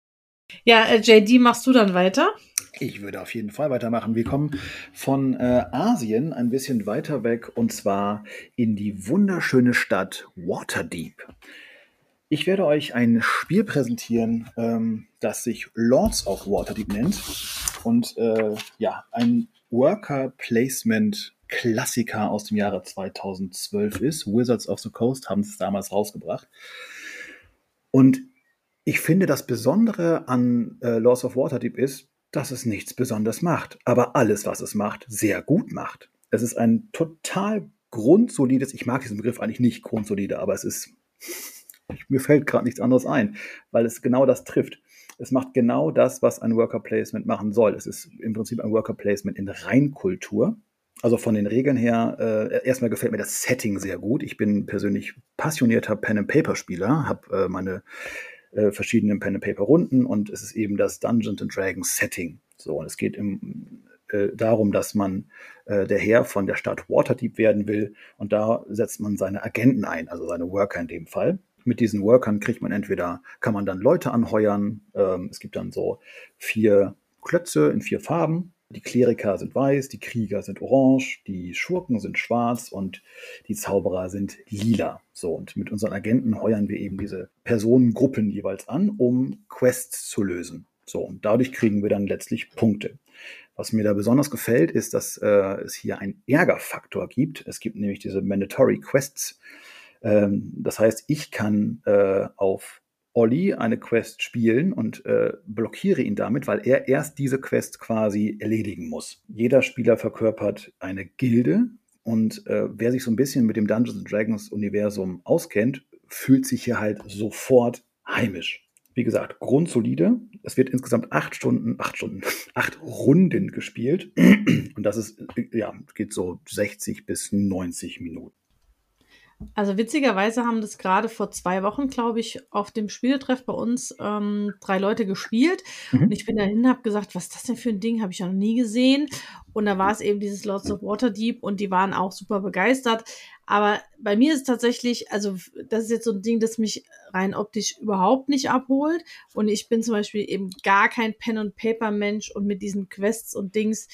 Ja, äh, JD, machst du dann weiter? Ich würde auf jeden Fall weitermachen. Wir kommen von äh, Asien ein bisschen weiter weg und zwar in die wunderschöne Stadt Waterdeep. Ich werde euch ein Spiel präsentieren, ähm, das sich Lords of Waterdeep nennt und äh, ja, ein Worker Placement Klassiker aus dem Jahre 2012 ist. Wizards of the Coast haben es damals rausgebracht. Und ich finde, das Besondere an äh, Lords of Waterdeep ist, dass es nichts Besonderes macht, aber alles, was es macht, sehr gut macht. Es ist ein total grundsolides, ich mag diesen Begriff eigentlich nicht grundsolide, aber es ist mir fällt gerade nichts anderes ein, weil es genau das trifft. Es macht genau das, was ein Worker Placement machen soll. Es ist im Prinzip ein Worker Placement in Reinkultur. Also von den Regeln her, äh, erstmal gefällt mir das Setting sehr gut. Ich bin persönlich passionierter Pen-and-Paper-Spieler, habe äh, meine äh, verschiedenen Pen-and-Paper-Runden und es ist eben das Dungeons and Dragons Setting. So, und es geht im, äh, darum, dass man äh, der Herr von der Stadt Waterdeep werden will und da setzt man seine Agenten ein, also seine Worker in dem Fall mit diesen Workern kriegt man entweder, kann man dann Leute anheuern. Ähm, es gibt dann so vier Klötze in vier Farben. Die Kleriker sind weiß, die Krieger sind orange, die Schurken sind schwarz und die Zauberer sind lila. So, und mit unseren Agenten heuern wir eben diese Personengruppen jeweils an, um Quests zu lösen. So, und dadurch kriegen wir dann letztlich Punkte. Was mir da besonders gefällt, ist, dass äh, es hier einen Ärgerfaktor gibt. Es gibt nämlich diese Mandatory Quests. Ähm, das heißt, ich kann äh, auf Olli eine Quest spielen und äh, blockiere ihn damit, weil er erst diese Quest quasi erledigen muss. Jeder Spieler verkörpert eine Gilde und äh, wer sich so ein bisschen mit dem Dungeons Dragons Universum auskennt, fühlt sich hier halt sofort heimisch. Wie gesagt, grundsolide. Es wird insgesamt acht Stunden, acht Stunden, acht Runden gespielt. Und das ist, ja, geht so 60 bis 90 Minuten. Also witzigerweise haben das gerade vor zwei Wochen, glaube ich, auf dem Spieltreff bei uns ähm, drei Leute gespielt. Mhm. Und ich bin dahin und habe gesagt, was ist das denn für ein Ding? Habe ich ja noch nie gesehen. Und da war es eben dieses Lords of Waterdeep und die waren auch super begeistert. Aber bei mir ist tatsächlich, also das ist jetzt so ein Ding, das mich rein optisch überhaupt nicht abholt. Und ich bin zum Beispiel eben gar kein Pen-and-Paper-Mensch und mit diesen Quests und Dings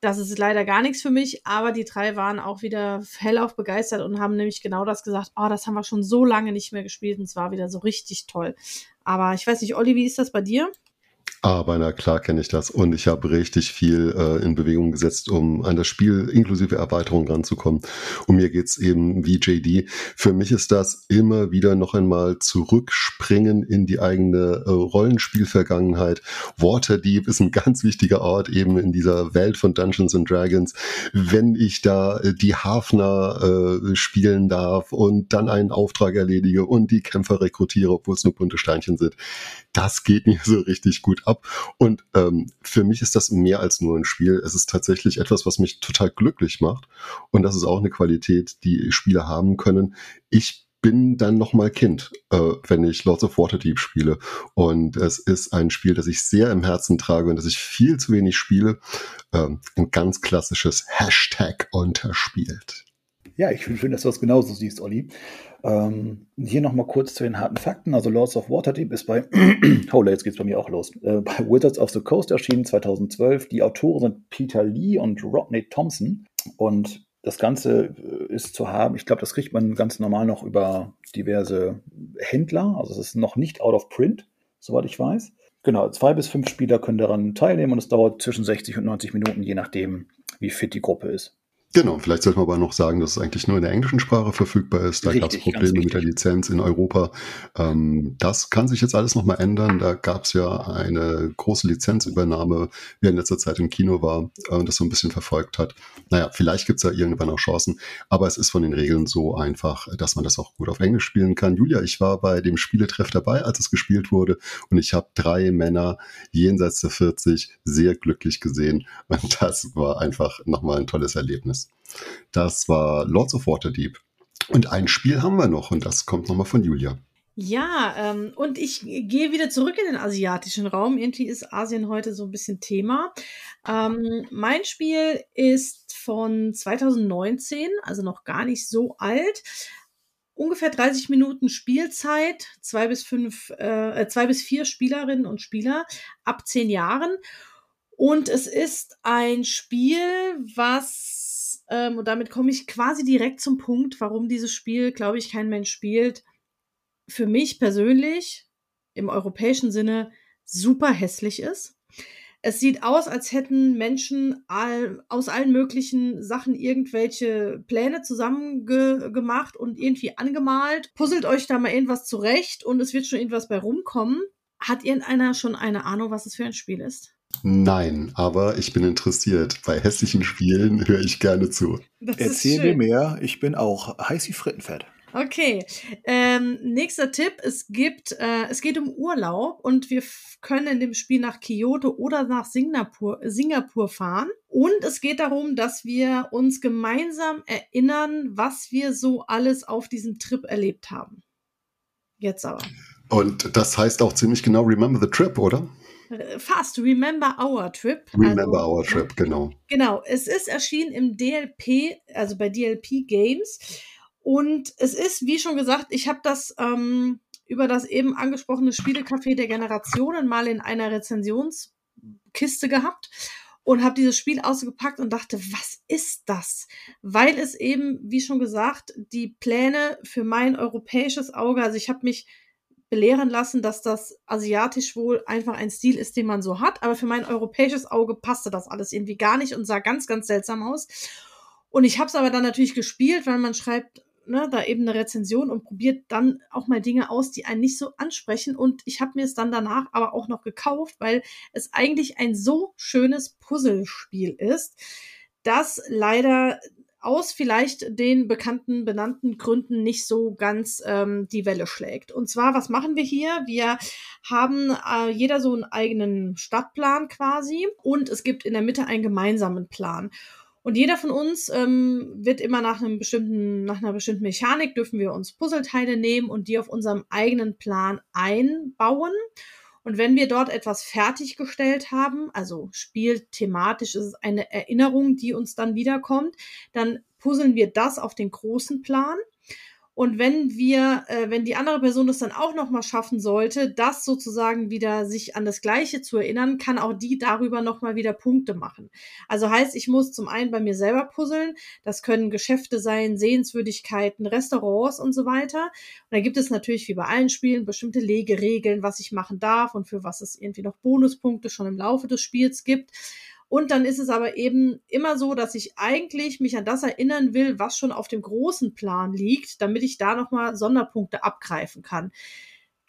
das ist leider gar nichts für mich, aber die drei waren auch wieder hellauf begeistert und haben nämlich genau das gesagt, oh, das haben wir schon so lange nicht mehr gespielt und zwar wieder so richtig toll. Aber ich weiß nicht, Olli, wie ist das bei dir? Aber na klar kenne ich das und ich habe richtig viel äh, in Bewegung gesetzt, um an das Spiel inklusive Erweiterung ranzukommen. Und mir geht's eben wie JD. Für mich ist das immer wieder noch einmal zurückspringen in die eigene äh, Rollenspielvergangenheit. Waterdeep ist ein ganz wichtiger Ort eben in dieser Welt von Dungeons and Dragons. Wenn ich da äh, die Hafner äh, spielen darf und dann einen Auftrag erledige und die Kämpfer rekrutiere, obwohl es nur bunte Steinchen sind, das geht mir so richtig gut ab. Und ähm, für mich ist das mehr als nur ein Spiel. Es ist tatsächlich etwas, was mich total glücklich macht. Und das ist auch eine Qualität, die Spieler haben können. Ich bin dann nochmal Kind, äh, wenn ich Lords of Waterdeep spiele. Und es ist ein Spiel, das ich sehr im Herzen trage und das ich viel zu wenig spiele. Ähm, ein ganz klassisches Hashtag unterspielt. Ja, ich finde schön, dass du das genauso siehst, Olli. Ähm, hier nochmal kurz zu den harten Fakten. Also Lords of Waterdeep ist bei, holla, jetzt geht's bei mir auch los, äh, bei Wizards of the Coast erschienen 2012. Die Autoren sind Peter Lee und Rodney Thompson. Und das Ganze äh, ist zu haben, ich glaube, das kriegt man ganz normal noch über diverse Händler. Also es ist noch nicht out of print, soweit ich weiß. Genau, zwei bis fünf Spieler können daran teilnehmen und es dauert zwischen 60 und 90 Minuten, je nachdem, wie fit die Gruppe ist. Genau, vielleicht sollte man aber noch sagen, dass es eigentlich nur in der englischen Sprache verfügbar ist. Da gab es Probleme mit der Lizenz in Europa. Ähm, das kann sich jetzt alles nochmal ändern. Da gab es ja eine große Lizenzübernahme, wie in letzter Zeit im Kino war äh, und das so ein bisschen verfolgt hat. Naja, vielleicht gibt es da irgendwann auch Chancen, aber es ist von den Regeln so einfach, dass man das auch gut auf Englisch spielen kann. Julia, ich war bei dem Spieletreff dabei, als es gespielt wurde und ich habe drei Männer jenseits der 40 sehr glücklich gesehen und das war einfach nochmal ein tolles Erlebnis. Das war Lords of Waterdeep. Und ein Spiel haben wir noch und das kommt nochmal von Julia. Ja, ähm, und ich gehe wieder zurück in den asiatischen Raum. Irgendwie ist Asien heute so ein bisschen Thema. Ähm, mein Spiel ist von 2019, also noch gar nicht so alt. Ungefähr 30 Minuten Spielzeit, zwei bis fünf, äh, zwei bis vier Spielerinnen und Spieler ab zehn Jahren. Und es ist ein Spiel, was ähm, und damit komme ich quasi direkt zum Punkt, warum dieses Spiel, glaube ich, kein Mensch spielt. Für mich persönlich im europäischen Sinne super hässlich ist. Es sieht aus, als hätten Menschen all, aus allen möglichen Sachen irgendwelche Pläne zusammengemacht und irgendwie angemalt. Puzzelt euch da mal irgendwas zurecht und es wird schon irgendwas bei rumkommen. Hat irgendeiner schon eine Ahnung, was es für ein Spiel ist? Nein, aber ich bin interessiert. Bei hässlichen Spielen höre ich gerne zu. Das Erzähl mir mehr. Ich bin auch heiß wie Frittenfett. Okay. Ähm, nächster Tipp: Es gibt, äh, es geht um Urlaub und wir können in dem Spiel nach Kyoto oder nach Singapur, Singapur fahren. Und es geht darum, dass wir uns gemeinsam erinnern, was wir so alles auf diesem Trip erlebt haben. Jetzt aber. Und das heißt auch ziemlich genau Remember the Trip, oder? Fast, Remember Our Trip. Remember also, Our Trip, genau. Genau, es ist erschienen im DLP, also bei DLP Games. Und es ist, wie schon gesagt, ich habe das ähm, über das eben angesprochene Spielecafé der Generationen mal in einer Rezensionskiste gehabt und habe dieses Spiel ausgepackt und dachte, was ist das? Weil es eben, wie schon gesagt, die Pläne für mein europäisches Auge, also ich habe mich belehren lassen, dass das asiatisch wohl einfach ein Stil ist, den man so hat. Aber für mein europäisches Auge passte das alles irgendwie gar nicht und sah ganz, ganz seltsam aus. Und ich habe es aber dann natürlich gespielt, weil man schreibt ne, da eben eine Rezension und probiert dann auch mal Dinge aus, die einen nicht so ansprechen. Und ich habe mir es dann danach aber auch noch gekauft, weil es eigentlich ein so schönes Puzzlespiel ist, das leider aus vielleicht den bekannten, benannten Gründen nicht so ganz ähm, die Welle schlägt. Und zwar, was machen wir hier? Wir haben äh, jeder so einen eigenen Stadtplan quasi und es gibt in der Mitte einen gemeinsamen Plan. Und jeder von uns ähm, wird immer nach einem bestimmten, nach einer bestimmten Mechanik dürfen wir uns Puzzleteile nehmen und die auf unserem eigenen Plan einbauen. Und wenn wir dort etwas fertiggestellt haben, also spielthematisch ist es eine Erinnerung, die uns dann wiederkommt, dann puzzeln wir das auf den großen Plan. Und wenn wir, äh, wenn die andere Person das dann auch nochmal schaffen sollte, das sozusagen wieder sich an das Gleiche zu erinnern, kann auch die darüber nochmal wieder Punkte machen. Also heißt, ich muss zum einen bei mir selber puzzeln. Das können Geschäfte sein, Sehenswürdigkeiten, Restaurants und so weiter. Und da gibt es natürlich wie bei allen Spielen bestimmte Legeregeln, was ich machen darf und für was es irgendwie noch Bonuspunkte schon im Laufe des Spiels gibt. Und dann ist es aber eben immer so, dass ich eigentlich mich an das erinnern will, was schon auf dem großen Plan liegt, damit ich da nochmal Sonderpunkte abgreifen kann.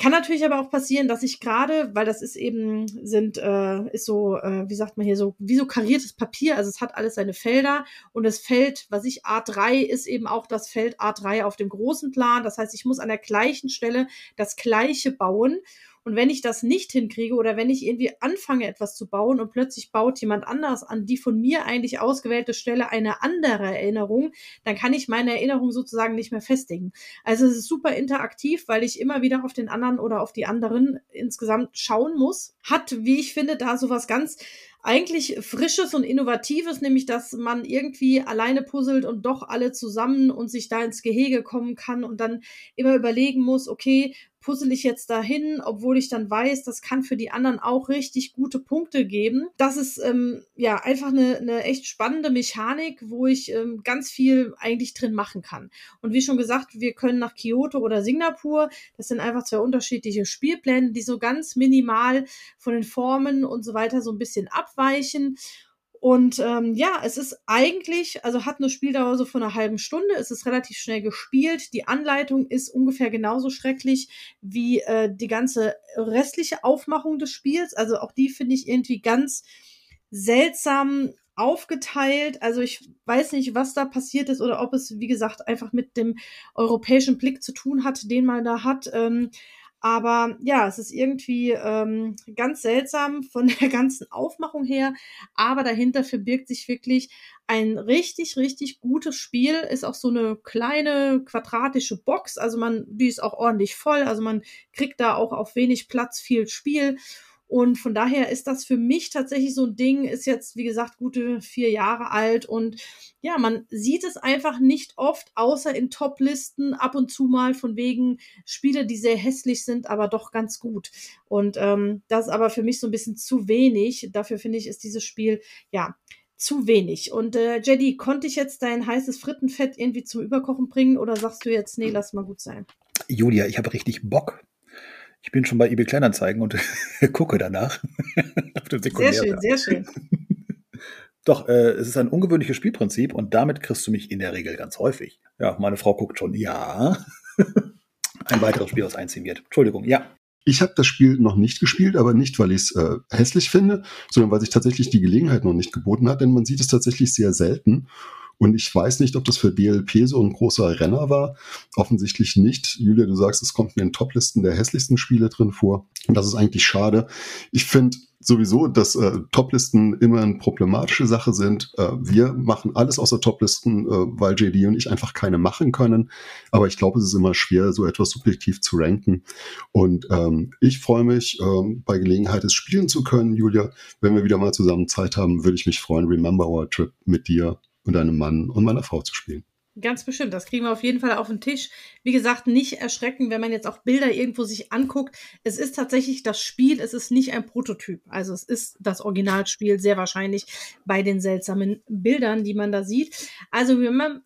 Kann natürlich aber auch passieren, dass ich gerade, weil das ist eben, sind, äh, ist so, äh, wie sagt man hier, so, wie so kariertes Papier, also es hat alles seine Felder und das Feld, was ich A3 ist eben auch das Feld A3 auf dem großen Plan. Das heißt, ich muss an der gleichen Stelle das gleiche bauen und wenn ich das nicht hinkriege oder wenn ich irgendwie anfange, etwas zu bauen und plötzlich baut jemand anders an die von mir eigentlich ausgewählte Stelle eine andere Erinnerung, dann kann ich meine Erinnerung sozusagen nicht mehr festigen. Also es ist super interaktiv, weil ich immer wieder auf den anderen oder auf die anderen insgesamt schauen muss. Hat, wie ich finde, da sowas ganz eigentlich Frisches und Innovatives, nämlich dass man irgendwie alleine puzzelt und doch alle zusammen und sich da ins Gehege kommen kann und dann immer überlegen muss, okay, puzzle ich jetzt dahin, obwohl ich dann weiß, das kann für die anderen auch richtig gute Punkte geben. Das ist ähm, ja einfach eine, eine echt spannende Mechanik, wo ich ähm, ganz viel eigentlich drin machen kann. Und wie schon gesagt, wir können nach Kyoto oder Singapur. Das sind einfach zwei unterschiedliche Spielpläne, die so ganz minimal von den Formen und so weiter so ein bisschen abweichen. Und ähm, ja, es ist eigentlich, also hat eine Spieldauer so von einer halben Stunde, es ist relativ schnell gespielt. Die Anleitung ist ungefähr genauso schrecklich wie äh, die ganze restliche Aufmachung des Spiels. Also auch die finde ich irgendwie ganz seltsam aufgeteilt. Also ich weiß nicht, was da passiert ist oder ob es, wie gesagt, einfach mit dem europäischen Blick zu tun hat, den man da hat. Ähm, aber ja, es ist irgendwie ähm, ganz seltsam von der ganzen Aufmachung her. Aber dahinter verbirgt sich wirklich ein richtig, richtig gutes Spiel. Ist auch so eine kleine quadratische Box. Also man, die ist auch ordentlich voll. Also man kriegt da auch auf wenig Platz viel Spiel. Und von daher ist das für mich tatsächlich so ein Ding, ist jetzt, wie gesagt, gute vier Jahre alt und ja, man sieht es einfach nicht oft, außer in Top-Listen ab und zu mal von wegen Spiele, die sehr hässlich sind, aber doch ganz gut. Und ähm, das ist aber für mich so ein bisschen zu wenig. Dafür finde ich, ist dieses Spiel, ja, zu wenig. Und äh, Jedi, konnte ich jetzt dein heißes Frittenfett irgendwie zum Überkochen bringen oder sagst du jetzt, nee, lass mal gut sein? Julia, ich habe richtig Bock. Ich bin schon bei eBay Kleinanzeigen und gucke danach. sehr schön, sehr schön. Doch, äh, es ist ein ungewöhnliches Spielprinzip und damit kriegst du mich in der Regel ganz häufig. Ja, meine Frau guckt schon, ja. ein weiteres Spiel, was einziehen wird. Entschuldigung, ja. Ich habe das Spiel noch nicht gespielt, aber nicht, weil ich es äh, hässlich finde, sondern weil sich tatsächlich die Gelegenheit noch nicht geboten hat, denn man sieht es tatsächlich sehr selten. Und ich weiß nicht, ob das für DLP so ein großer Renner war. Offensichtlich nicht. Julia, du sagst, es kommt in den Toplisten der hässlichsten Spiele drin vor. Und das ist eigentlich schade. Ich finde sowieso, dass äh, Toplisten immer eine problematische Sache sind. Äh, wir machen alles außer Toplisten, äh, weil JD und ich einfach keine machen können. Aber ich glaube, es ist immer schwer, so etwas subjektiv zu ranken. Und ähm, ich freue mich, ähm, bei Gelegenheit es spielen zu können, Julia. Wenn wir wieder mal zusammen Zeit haben, würde ich mich freuen, Remember Our Trip mit dir und einem Mann und meiner Frau zu spielen. Ganz bestimmt. Das kriegen wir auf jeden Fall auf den Tisch. Wie gesagt, nicht erschrecken, wenn man jetzt auch Bilder irgendwo sich anguckt. Es ist tatsächlich das Spiel, es ist nicht ein Prototyp. Also es ist das Originalspiel, sehr wahrscheinlich bei den seltsamen Bildern, die man da sieht. Also Remember,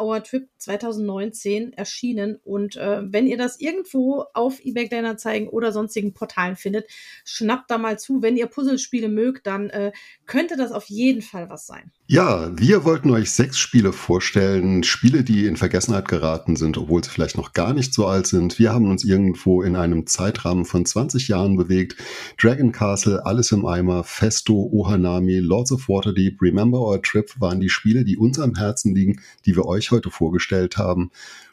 Our Trip 2019 erschienen. Und äh, wenn ihr das irgendwo auf eBay Kleinanzeigen oder sonstigen Portalen findet, schnappt da mal zu. Wenn ihr Puzzlespiele mögt, dann äh, könnte das auf jeden Fall was sein. Ja, wir wollten euch sechs Spiele vorstellen. Spiele, die in Vergessenheit geraten sind, obwohl sie vielleicht noch gar nicht so alt sind. Wir haben uns irgendwo in einem Zeitrahmen von 20 Jahren bewegt. Dragon Castle, Alles im Eimer, Festo, Ohanami, Lords of Waterdeep, Remember Our Trip waren die Spiele, die uns am Herzen liegen, die wir euch heute vorgestellt haben.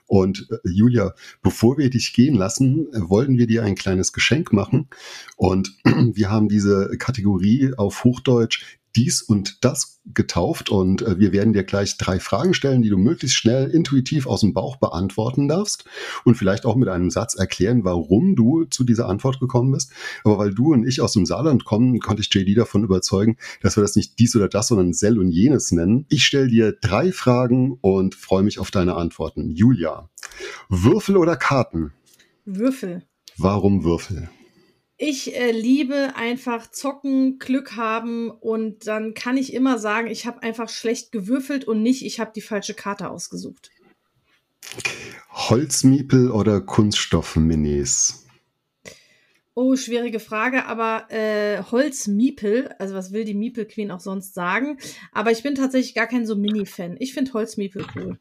Und äh, Julia, bevor wir dich gehen lassen, wollten wir dir ein kleines Geschenk machen. Und wir haben diese Kategorie auf Hochdeutsch dies und das getauft und äh, wir werden dir gleich drei Fragen stellen, die du möglichst schnell intuitiv aus dem Bauch beantworten darfst und vielleicht auch mit einem Satz erklären, warum du zu dieser Antwort gekommen bist. Aber weil du und ich aus dem Saarland kommen, konnte ich JD davon überzeugen, dass wir das nicht dies oder das, sondern Sell und jenes nennen. Ich stelle dir drei Fragen und freue mich auf deine Antworten. Julia, Würfel oder Karten? Würfel. Warum Würfel? Ich äh, liebe einfach zocken, Glück haben und dann kann ich immer sagen, ich habe einfach schlecht gewürfelt und nicht, ich habe die falsche Karte ausgesucht. Holzmiepel oder Kunststoffminis? Oh, schwierige Frage, aber äh, Holzmiepel, also was will die Miepel Queen auch sonst sagen? Aber ich bin tatsächlich gar kein so Mini-Fan. Ich finde Holzmiepel cool.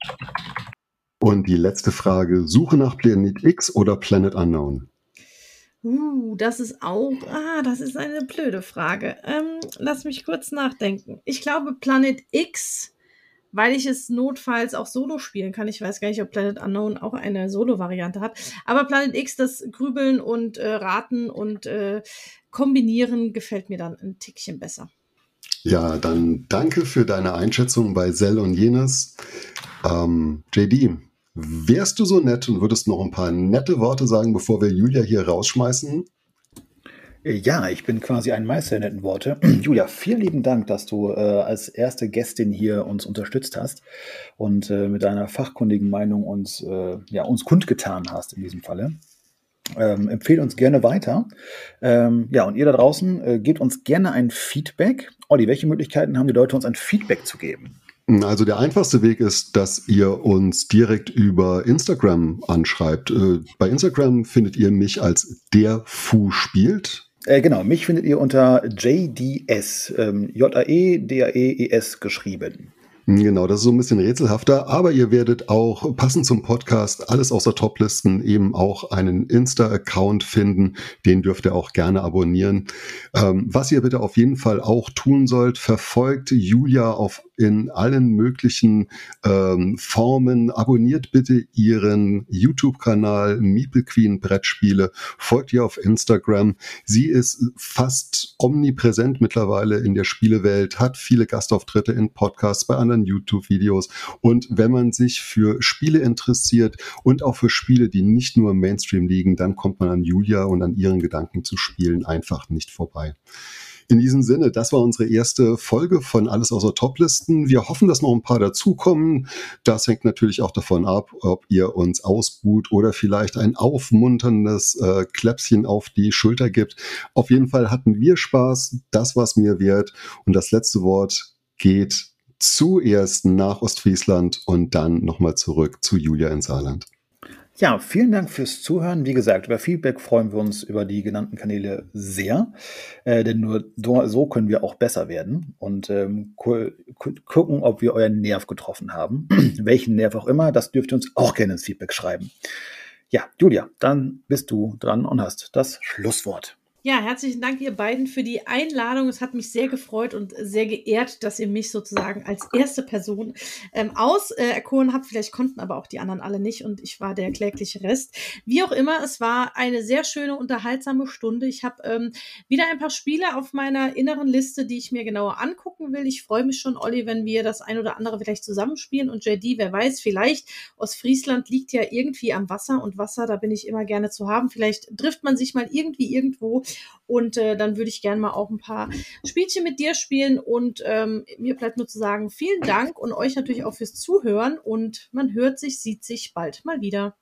Und die letzte Frage: Suche nach Planet X oder Planet Unknown? Uh, das ist auch, ah, das ist eine blöde Frage. Ähm, lass mich kurz nachdenken. Ich glaube Planet X, weil ich es notfalls auch solo spielen kann. Ich weiß gar nicht, ob Planet Unknown auch eine Solo-Variante hat. Aber Planet X, das Grübeln und äh, Raten und äh, Kombinieren gefällt mir dann ein Tickchen besser. Ja, dann danke für deine Einschätzung bei Zell und Jenes. Ähm, JD, Wärst du so nett und würdest noch ein paar nette Worte sagen, bevor wir Julia hier rausschmeißen? Ja, ich bin quasi ein Meister der netten Worte. Julia, vielen lieben Dank, dass du äh, als erste Gästin hier uns unterstützt hast und äh, mit deiner fachkundigen Meinung uns, äh, ja, uns kundgetan hast in diesem Falle. Ähm, empfehle uns gerne weiter. Ähm, ja, und ihr da draußen, äh, gebt uns gerne ein Feedback. Olli, welche Möglichkeiten haben die Leute, uns ein Feedback zu geben? Also der einfachste Weg ist, dass ihr uns direkt über Instagram anschreibt. Äh, bei Instagram findet ihr mich als der Fu spielt. Äh, genau, mich findet ihr unter JDS, ähm, J-A-E-D-A-E-E-S geschrieben. Genau, das ist so ein bisschen rätselhafter, aber ihr werdet auch passend zum Podcast alles außer Toplisten eben auch einen Insta-Account finden. Den dürft ihr auch gerne abonnieren. Ähm, was ihr bitte auf jeden Fall auch tun sollt, verfolgt Julia auf in allen möglichen ähm, Formen. Abonniert bitte ihren YouTube-Kanal Meeple Queen Brettspiele. Folgt ihr auf Instagram. Sie ist fast omnipräsent mittlerweile in der Spielewelt, hat viele Gastauftritte in Podcasts, bei anderen YouTube-Videos. Und wenn man sich für Spiele interessiert und auch für Spiele, die nicht nur im Mainstream liegen, dann kommt man an Julia und an ihren Gedanken zu spielen einfach nicht vorbei. In diesem Sinne, das war unsere erste Folge von Alles außer Toplisten. Wir hoffen, dass noch ein paar dazukommen. Das hängt natürlich auch davon ab, ob ihr uns ausbuht oder vielleicht ein aufmunterndes äh, Kläpschen auf die Schulter gibt. Auf jeden Fall hatten wir Spaß. Das war's mir wert. Und das letzte Wort geht zuerst nach Ostfriesland und dann nochmal zurück zu Julia in Saarland. Ja, vielen Dank fürs Zuhören. Wie gesagt, über Feedback freuen wir uns über die genannten Kanäle sehr, äh, denn nur so können wir auch besser werden und ähm, gu gucken, ob wir euren Nerv getroffen haben. Welchen Nerv auch immer, das dürft ihr uns auch gerne ins Feedback schreiben. Ja, Julia, dann bist du dran und hast das Schlusswort. Ja, herzlichen Dank, ihr beiden, für die Einladung. Es hat mich sehr gefreut und sehr geehrt, dass ihr mich sozusagen als erste Person ähm, auserkoren habt. Vielleicht konnten aber auch die anderen alle nicht und ich war der klägliche Rest. Wie auch immer, es war eine sehr schöne, unterhaltsame Stunde. Ich habe ähm, wieder ein paar Spiele auf meiner inneren Liste, die ich mir genauer angucken will. Ich freue mich schon, Olli, wenn wir das ein oder andere vielleicht zusammenspielen und JD, wer weiß, vielleicht aus Friesland liegt ja irgendwie am Wasser und Wasser, da bin ich immer gerne zu haben. Vielleicht trifft man sich mal irgendwie irgendwo und äh, dann würde ich gerne mal auch ein paar Spielchen mit dir spielen. Und ähm, mir bleibt nur zu sagen, vielen Dank und euch natürlich auch fürs Zuhören. Und man hört sich, sieht sich bald mal wieder.